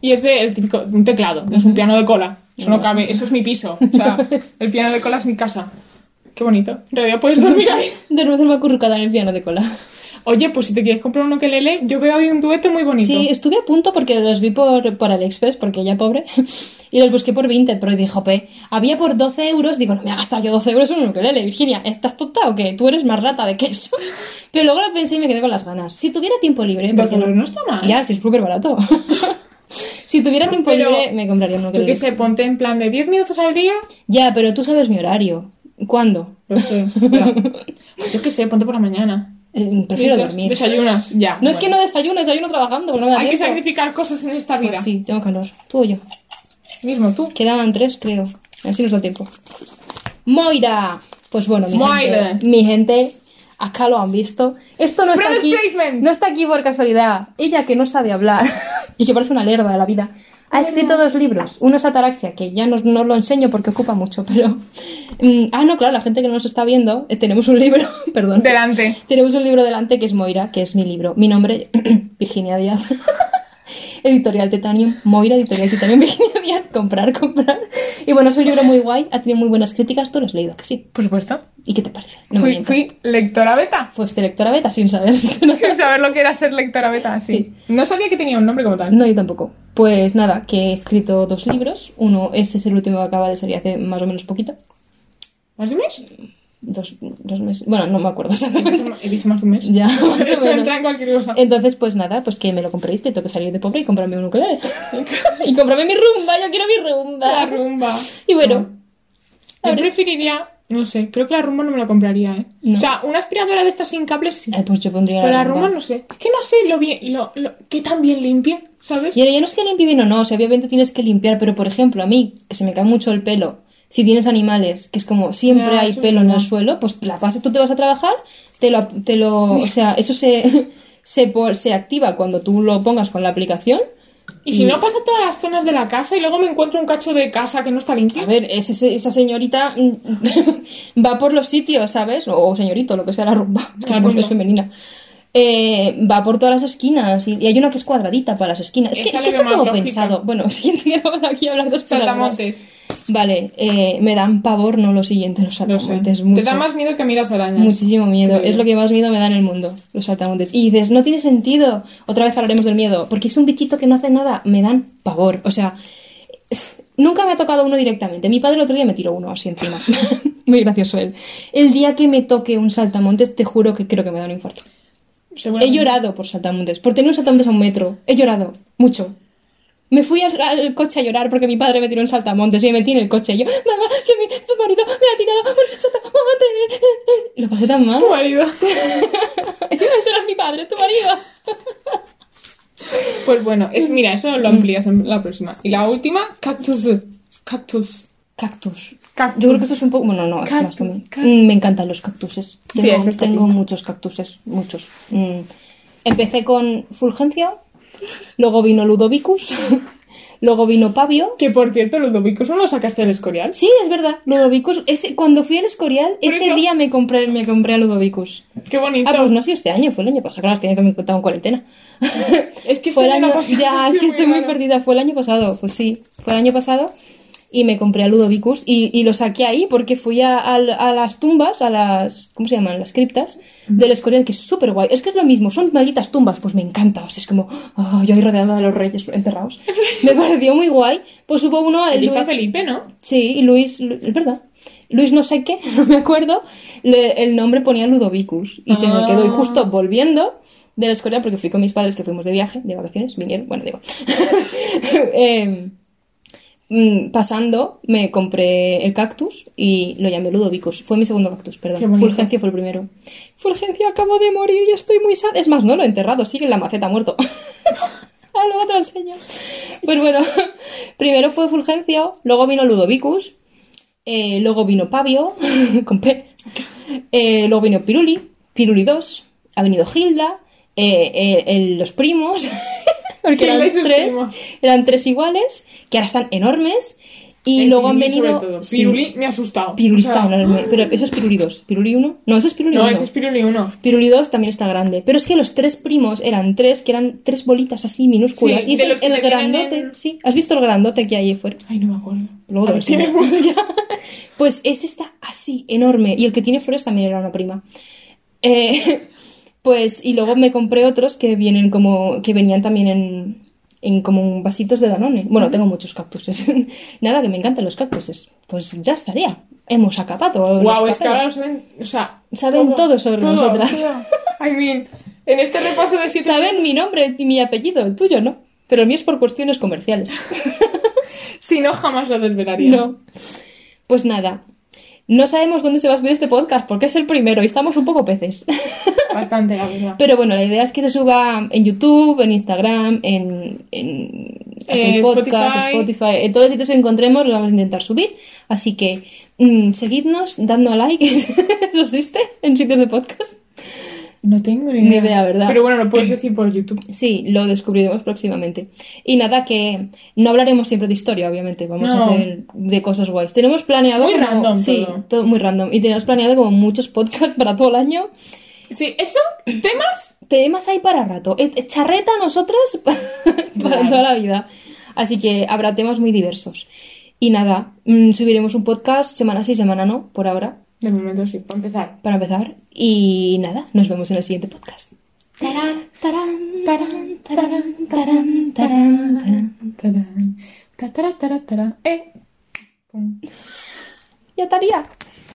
Y es de el típico, un teclado, no es un piano de cola. Eso no cabe, eso es mi piso. O sea, el piano de cola es mi casa. Qué bonito. En realidad puedes dormir ahí. De nuevo me acurrucada en el piano de cola. Oye, pues si te quieres comprar un ukelele, yo veo ahí un dueto muy bonito. Sí, estuve a punto porque los vi por, por AliExpress, porque ella pobre, y los busqué por Vinted, pero dijo, pe, había por 12 euros, digo, no me voy a gastar yo 12 euros en un ukelele, Virginia, ¿estás tonta o qué? Tú eres más rata de queso. Pero luego lo pensé y me quedé con las ganas. Si tuviera tiempo libre... 12 porque euros no está mal. Ya, si es súper barato. Si tuviera tiempo Pero, libre, me compraría un Yo ukelele. qué sé, ponte en plan de 10 minutos al día. Ya, pero tú sabes mi horario. ¿Cuándo? Lo sé. ya. Yo qué sé, ponte por la mañana. Eh, prefiero dormir. Desayunas, ya. No es que no desayuno, desayuno trabajando, no me da Hay que sacrificar cosas en esta vida. Pues sí, tengo calor. Tú o yo. Mismo tú. Quedaban tres, creo. Así nos da tiempo. Moira. Pues bueno, mi Moira. gente. Mi gente, acá lo han visto. Esto no está Product aquí. placement. No está aquí por casualidad. Ella que no sabe hablar y que parece una lerda de la vida. Ha escrito dos libros. Uno es Ataraxia, que ya no, no lo enseño porque ocupa mucho, pero... Mm, ah, no, claro, la gente que no nos está viendo, eh, tenemos un libro, perdón. Delante. Tenemos un libro delante que es Moira, que es mi libro. Mi nombre, Virginia Díaz. Editorial Titanium, Moira, Editorial Titanium, Virginia Díaz, comprar, comprar. Y bueno, es un libro muy guay, ha tenido muy buenas críticas, tú lo has leído, que sí. Por supuesto. ¿Y qué te parece? No fui, lectora beta. Fuiste lectora beta sin saber. Sin saber lo que era ser lectora beta, sí. No sabía que tenía un nombre como tal. No, yo tampoco. Pues nada, que he escrito dos libros. Uno, este es el último que acaba de salir hace más o menos poquito. ¿Más un mes? Dos, dos meses. Bueno, no me acuerdo exactamente. He dicho más de un mes. Ya, más o menos. entra en cualquier cosa. Entonces, pues nada, pues que me lo compréis, que tengo que salir de pobre y comprarme un ukelele. y comprarme mi rumba, yo quiero mi rumba. La rumba. Y bueno, Yo preferiría, no sé, creo que la rumba no me la compraría, ¿eh? No. O sea, una aspiradora de estas sin cables sí. eh, pues yo pondría Pero la rumba. rumba no sé. Es que no sé lo bien, lo, lo, que tan bien limpia, ¿sabes? Y ahora ya no es que limpie bien o no, o sea, obviamente tienes que limpiar, pero por ejemplo, a mí, que se me cae mucho el pelo, si tienes animales, que es como siempre Ya, hay pelo en el suelo, pues la pasas, tú te vas a trabajar, te lo, te lo o sea, eso se, se, se activa cuando tú lo pongas con la aplicación. Y si no pasa todas las zonas de la casa y luego me encuentro un cacho de casa que no está limpio. A ver, es ese- esa señorita va por los sitios, ¿sabes? O señorito, lo que sea la rumba, es que La rumba. es femenina. Eh, va por todas las esquinas y, y hay una que es cuadradita para las esquinas. Es que, es que está todo lógica. pensado. Bueno, siguiente vamos aquí hablar dos palabras. Saltamontes. Vale, eh, me dan pavor, no lo siguiente, los Lo saltamontes. Te da más miedo que las arañas. Muchísimo miedo. Es lo que más miedo me da en el mundo, los saltamontes. Y dices, no tiene sentido. Otra vez hablaremos del miedo. Porque es un bichito que no hace nada. Me dan pavor. O sea, nunca me ha tocado uno directamente. Mi padre el otro día me tiró uno así encima. Muy gracioso él. El día que me toque un saltamontes, te juro que creo que me da un infarto. He llorado por saltamontes. Por tener un saltamontes a un metro. He llorado. Mucho. Me fui al, al coche a llorar porque mi padre me tiró un saltamontes y me metí en el coche y yo, mamá, que mi, tu marido me ha tirado un saltamontes. Lo pasé tan mal. Tu marido. Ese era mi padre, tu marido. Pues bueno, es, mira, eso lo amplías en la próxima. Y la última, cactus. Cactus. Cactus. Cactus. Yo creo que esto es un poco. Bueno, no, es Cactus, más común. cactus. Mm, Me encantan los cactuses. Sí, Tengo, este tengo muchos cactuses, muchos. Mm. Empecé con Fulgencia, luego vino Ludovicus, luego vino Pavio. Que por cierto, Ludovicus no lo sacaste del Escorial. Sí, es verdad, Ludovicus. Ese, cuando fui al Escorial, ese eso- día me compré, me compré a Ludovicus. Qué bonito. Ah, pues no sé, este año, fue el año pasado. Claro, este año también estaba en cuarentena. Es que fue el este año pasado, Ya, es que estoy muy perdida. Fue el año pasado, pues sí, fue el año pasado. Y me compré a Ludovicus y, y lo saqué ahí porque fui a, a las tumbas, a las. ¿Cómo se llaman? Las criptas del Escorial, que es súper guay. Es que es lo mismo, son malditas tumbas, pues me encanta. O sea, es como. ah, yo ahí rodeada de los reyes enterrados. Me pareció muy guay. Pues hubo uno. el Luis- Felipe, ¿no? Sí, y Luis, Lu- es verdad. Luis no sé qué, no me acuerdo, le- el nombre ponía Ludovicus y se me Ah. quedó. Y justo volviendo de la escuela, porque fui con mis padres que fuimos de viaje, de vacaciones, vinieron, bueno, digo. Em, mm, pasando, me compré el cactus y lo llamé Ludovicus. Fue mi segundo cactus, perdón. Fulgencio fue el primero. Fulgencio acabo de morir y estoy muy sad. Es más, no lo he enterrado, sigue en la maceta muerto. Ah, luego te lo enseño. Pues bueno, primero fue Fulgencio, luego vino Ludovicus, eh, luego vino Pavio, con P, eh, luego vino Piruli, Piruli 2, ha venido Hilda, eh, los primos, porque eran tres, eran tres iguales, que ahora están enormes, y El luego han venido... sí, Piruli me ha asustado. Piruli O sea, está enorme, pero eso es Piruli 2, Piruli 1, no, ese es Piruli No, 1. ese es Piruli 1. Piruli 2 también está grande. Pero es que los tres primos eran tres, que eran tres bolitas así minúsculas. Sí, y es el, grandote. en- Sí, ¿has visto el grandote que hay ahí fuera? Ay, no me acuerdo. Luego ver. Pues ese está así, enorme. Y el que tiene flores también era una prima. Eh, Pues, y luego me compré otros que vienen como, que venían también en, en como vasitos de Danone. Bueno, tengo muchos cactuses. Nada, que me encantan los cactuses. Pues ya estaría. Hemos acabado. Wow, es que ahora saben, o sea, Saben todo sobre nosotras. todo. I mean, en este repaso de siete Saben mi nombre y mi apellido, el tuyo no. Pero el mío es por cuestiones comerciales. Si no, jamás lo desvelaría. No. Pues nada. No sabemos dónde se va a subir este podcast porque es el primero y estamos un poco peces. Bastante, la verdad. Pero bueno, la idea es que se suba en YouTube, en Instagram, en, en Eh, Podcast, Spotify. Spotify, en todos los sitios que encontremos lo vamos a intentar subir. Así que mm, seguidnos, dando a like. ¿Eso existe en sitios de podcast? No tengo ni Ni idea. idea, ¿verdad? Pero bueno, lo puedes decir por YouTube. Sí, lo descubriremos próximamente. Y nada, que no hablaremos siempre de historia, obviamente. Vamos a hacer de cosas guays. Tenemos planeado. Muy como- random Sí, todo. todo muy random. Y tenemos planeado como muchos podcasts para todo el año. Sí, eso, temas. Temas hay para rato. Eh, eh, Charreta nosotras para Claro. toda la vida. Así que habrá temas muy diversos. Y nada, mm, subiremos un podcast semana sí, semana no, por ahora, De momento sí, para empezar. para empezar. Y nada, nos vemos en el siguiente podcast. Tarán, Tarán, tarán, tarán, tarán, tarán, tarán. tarán. Ta, tará, tará, tará. Eh. Pum. Ya estaría.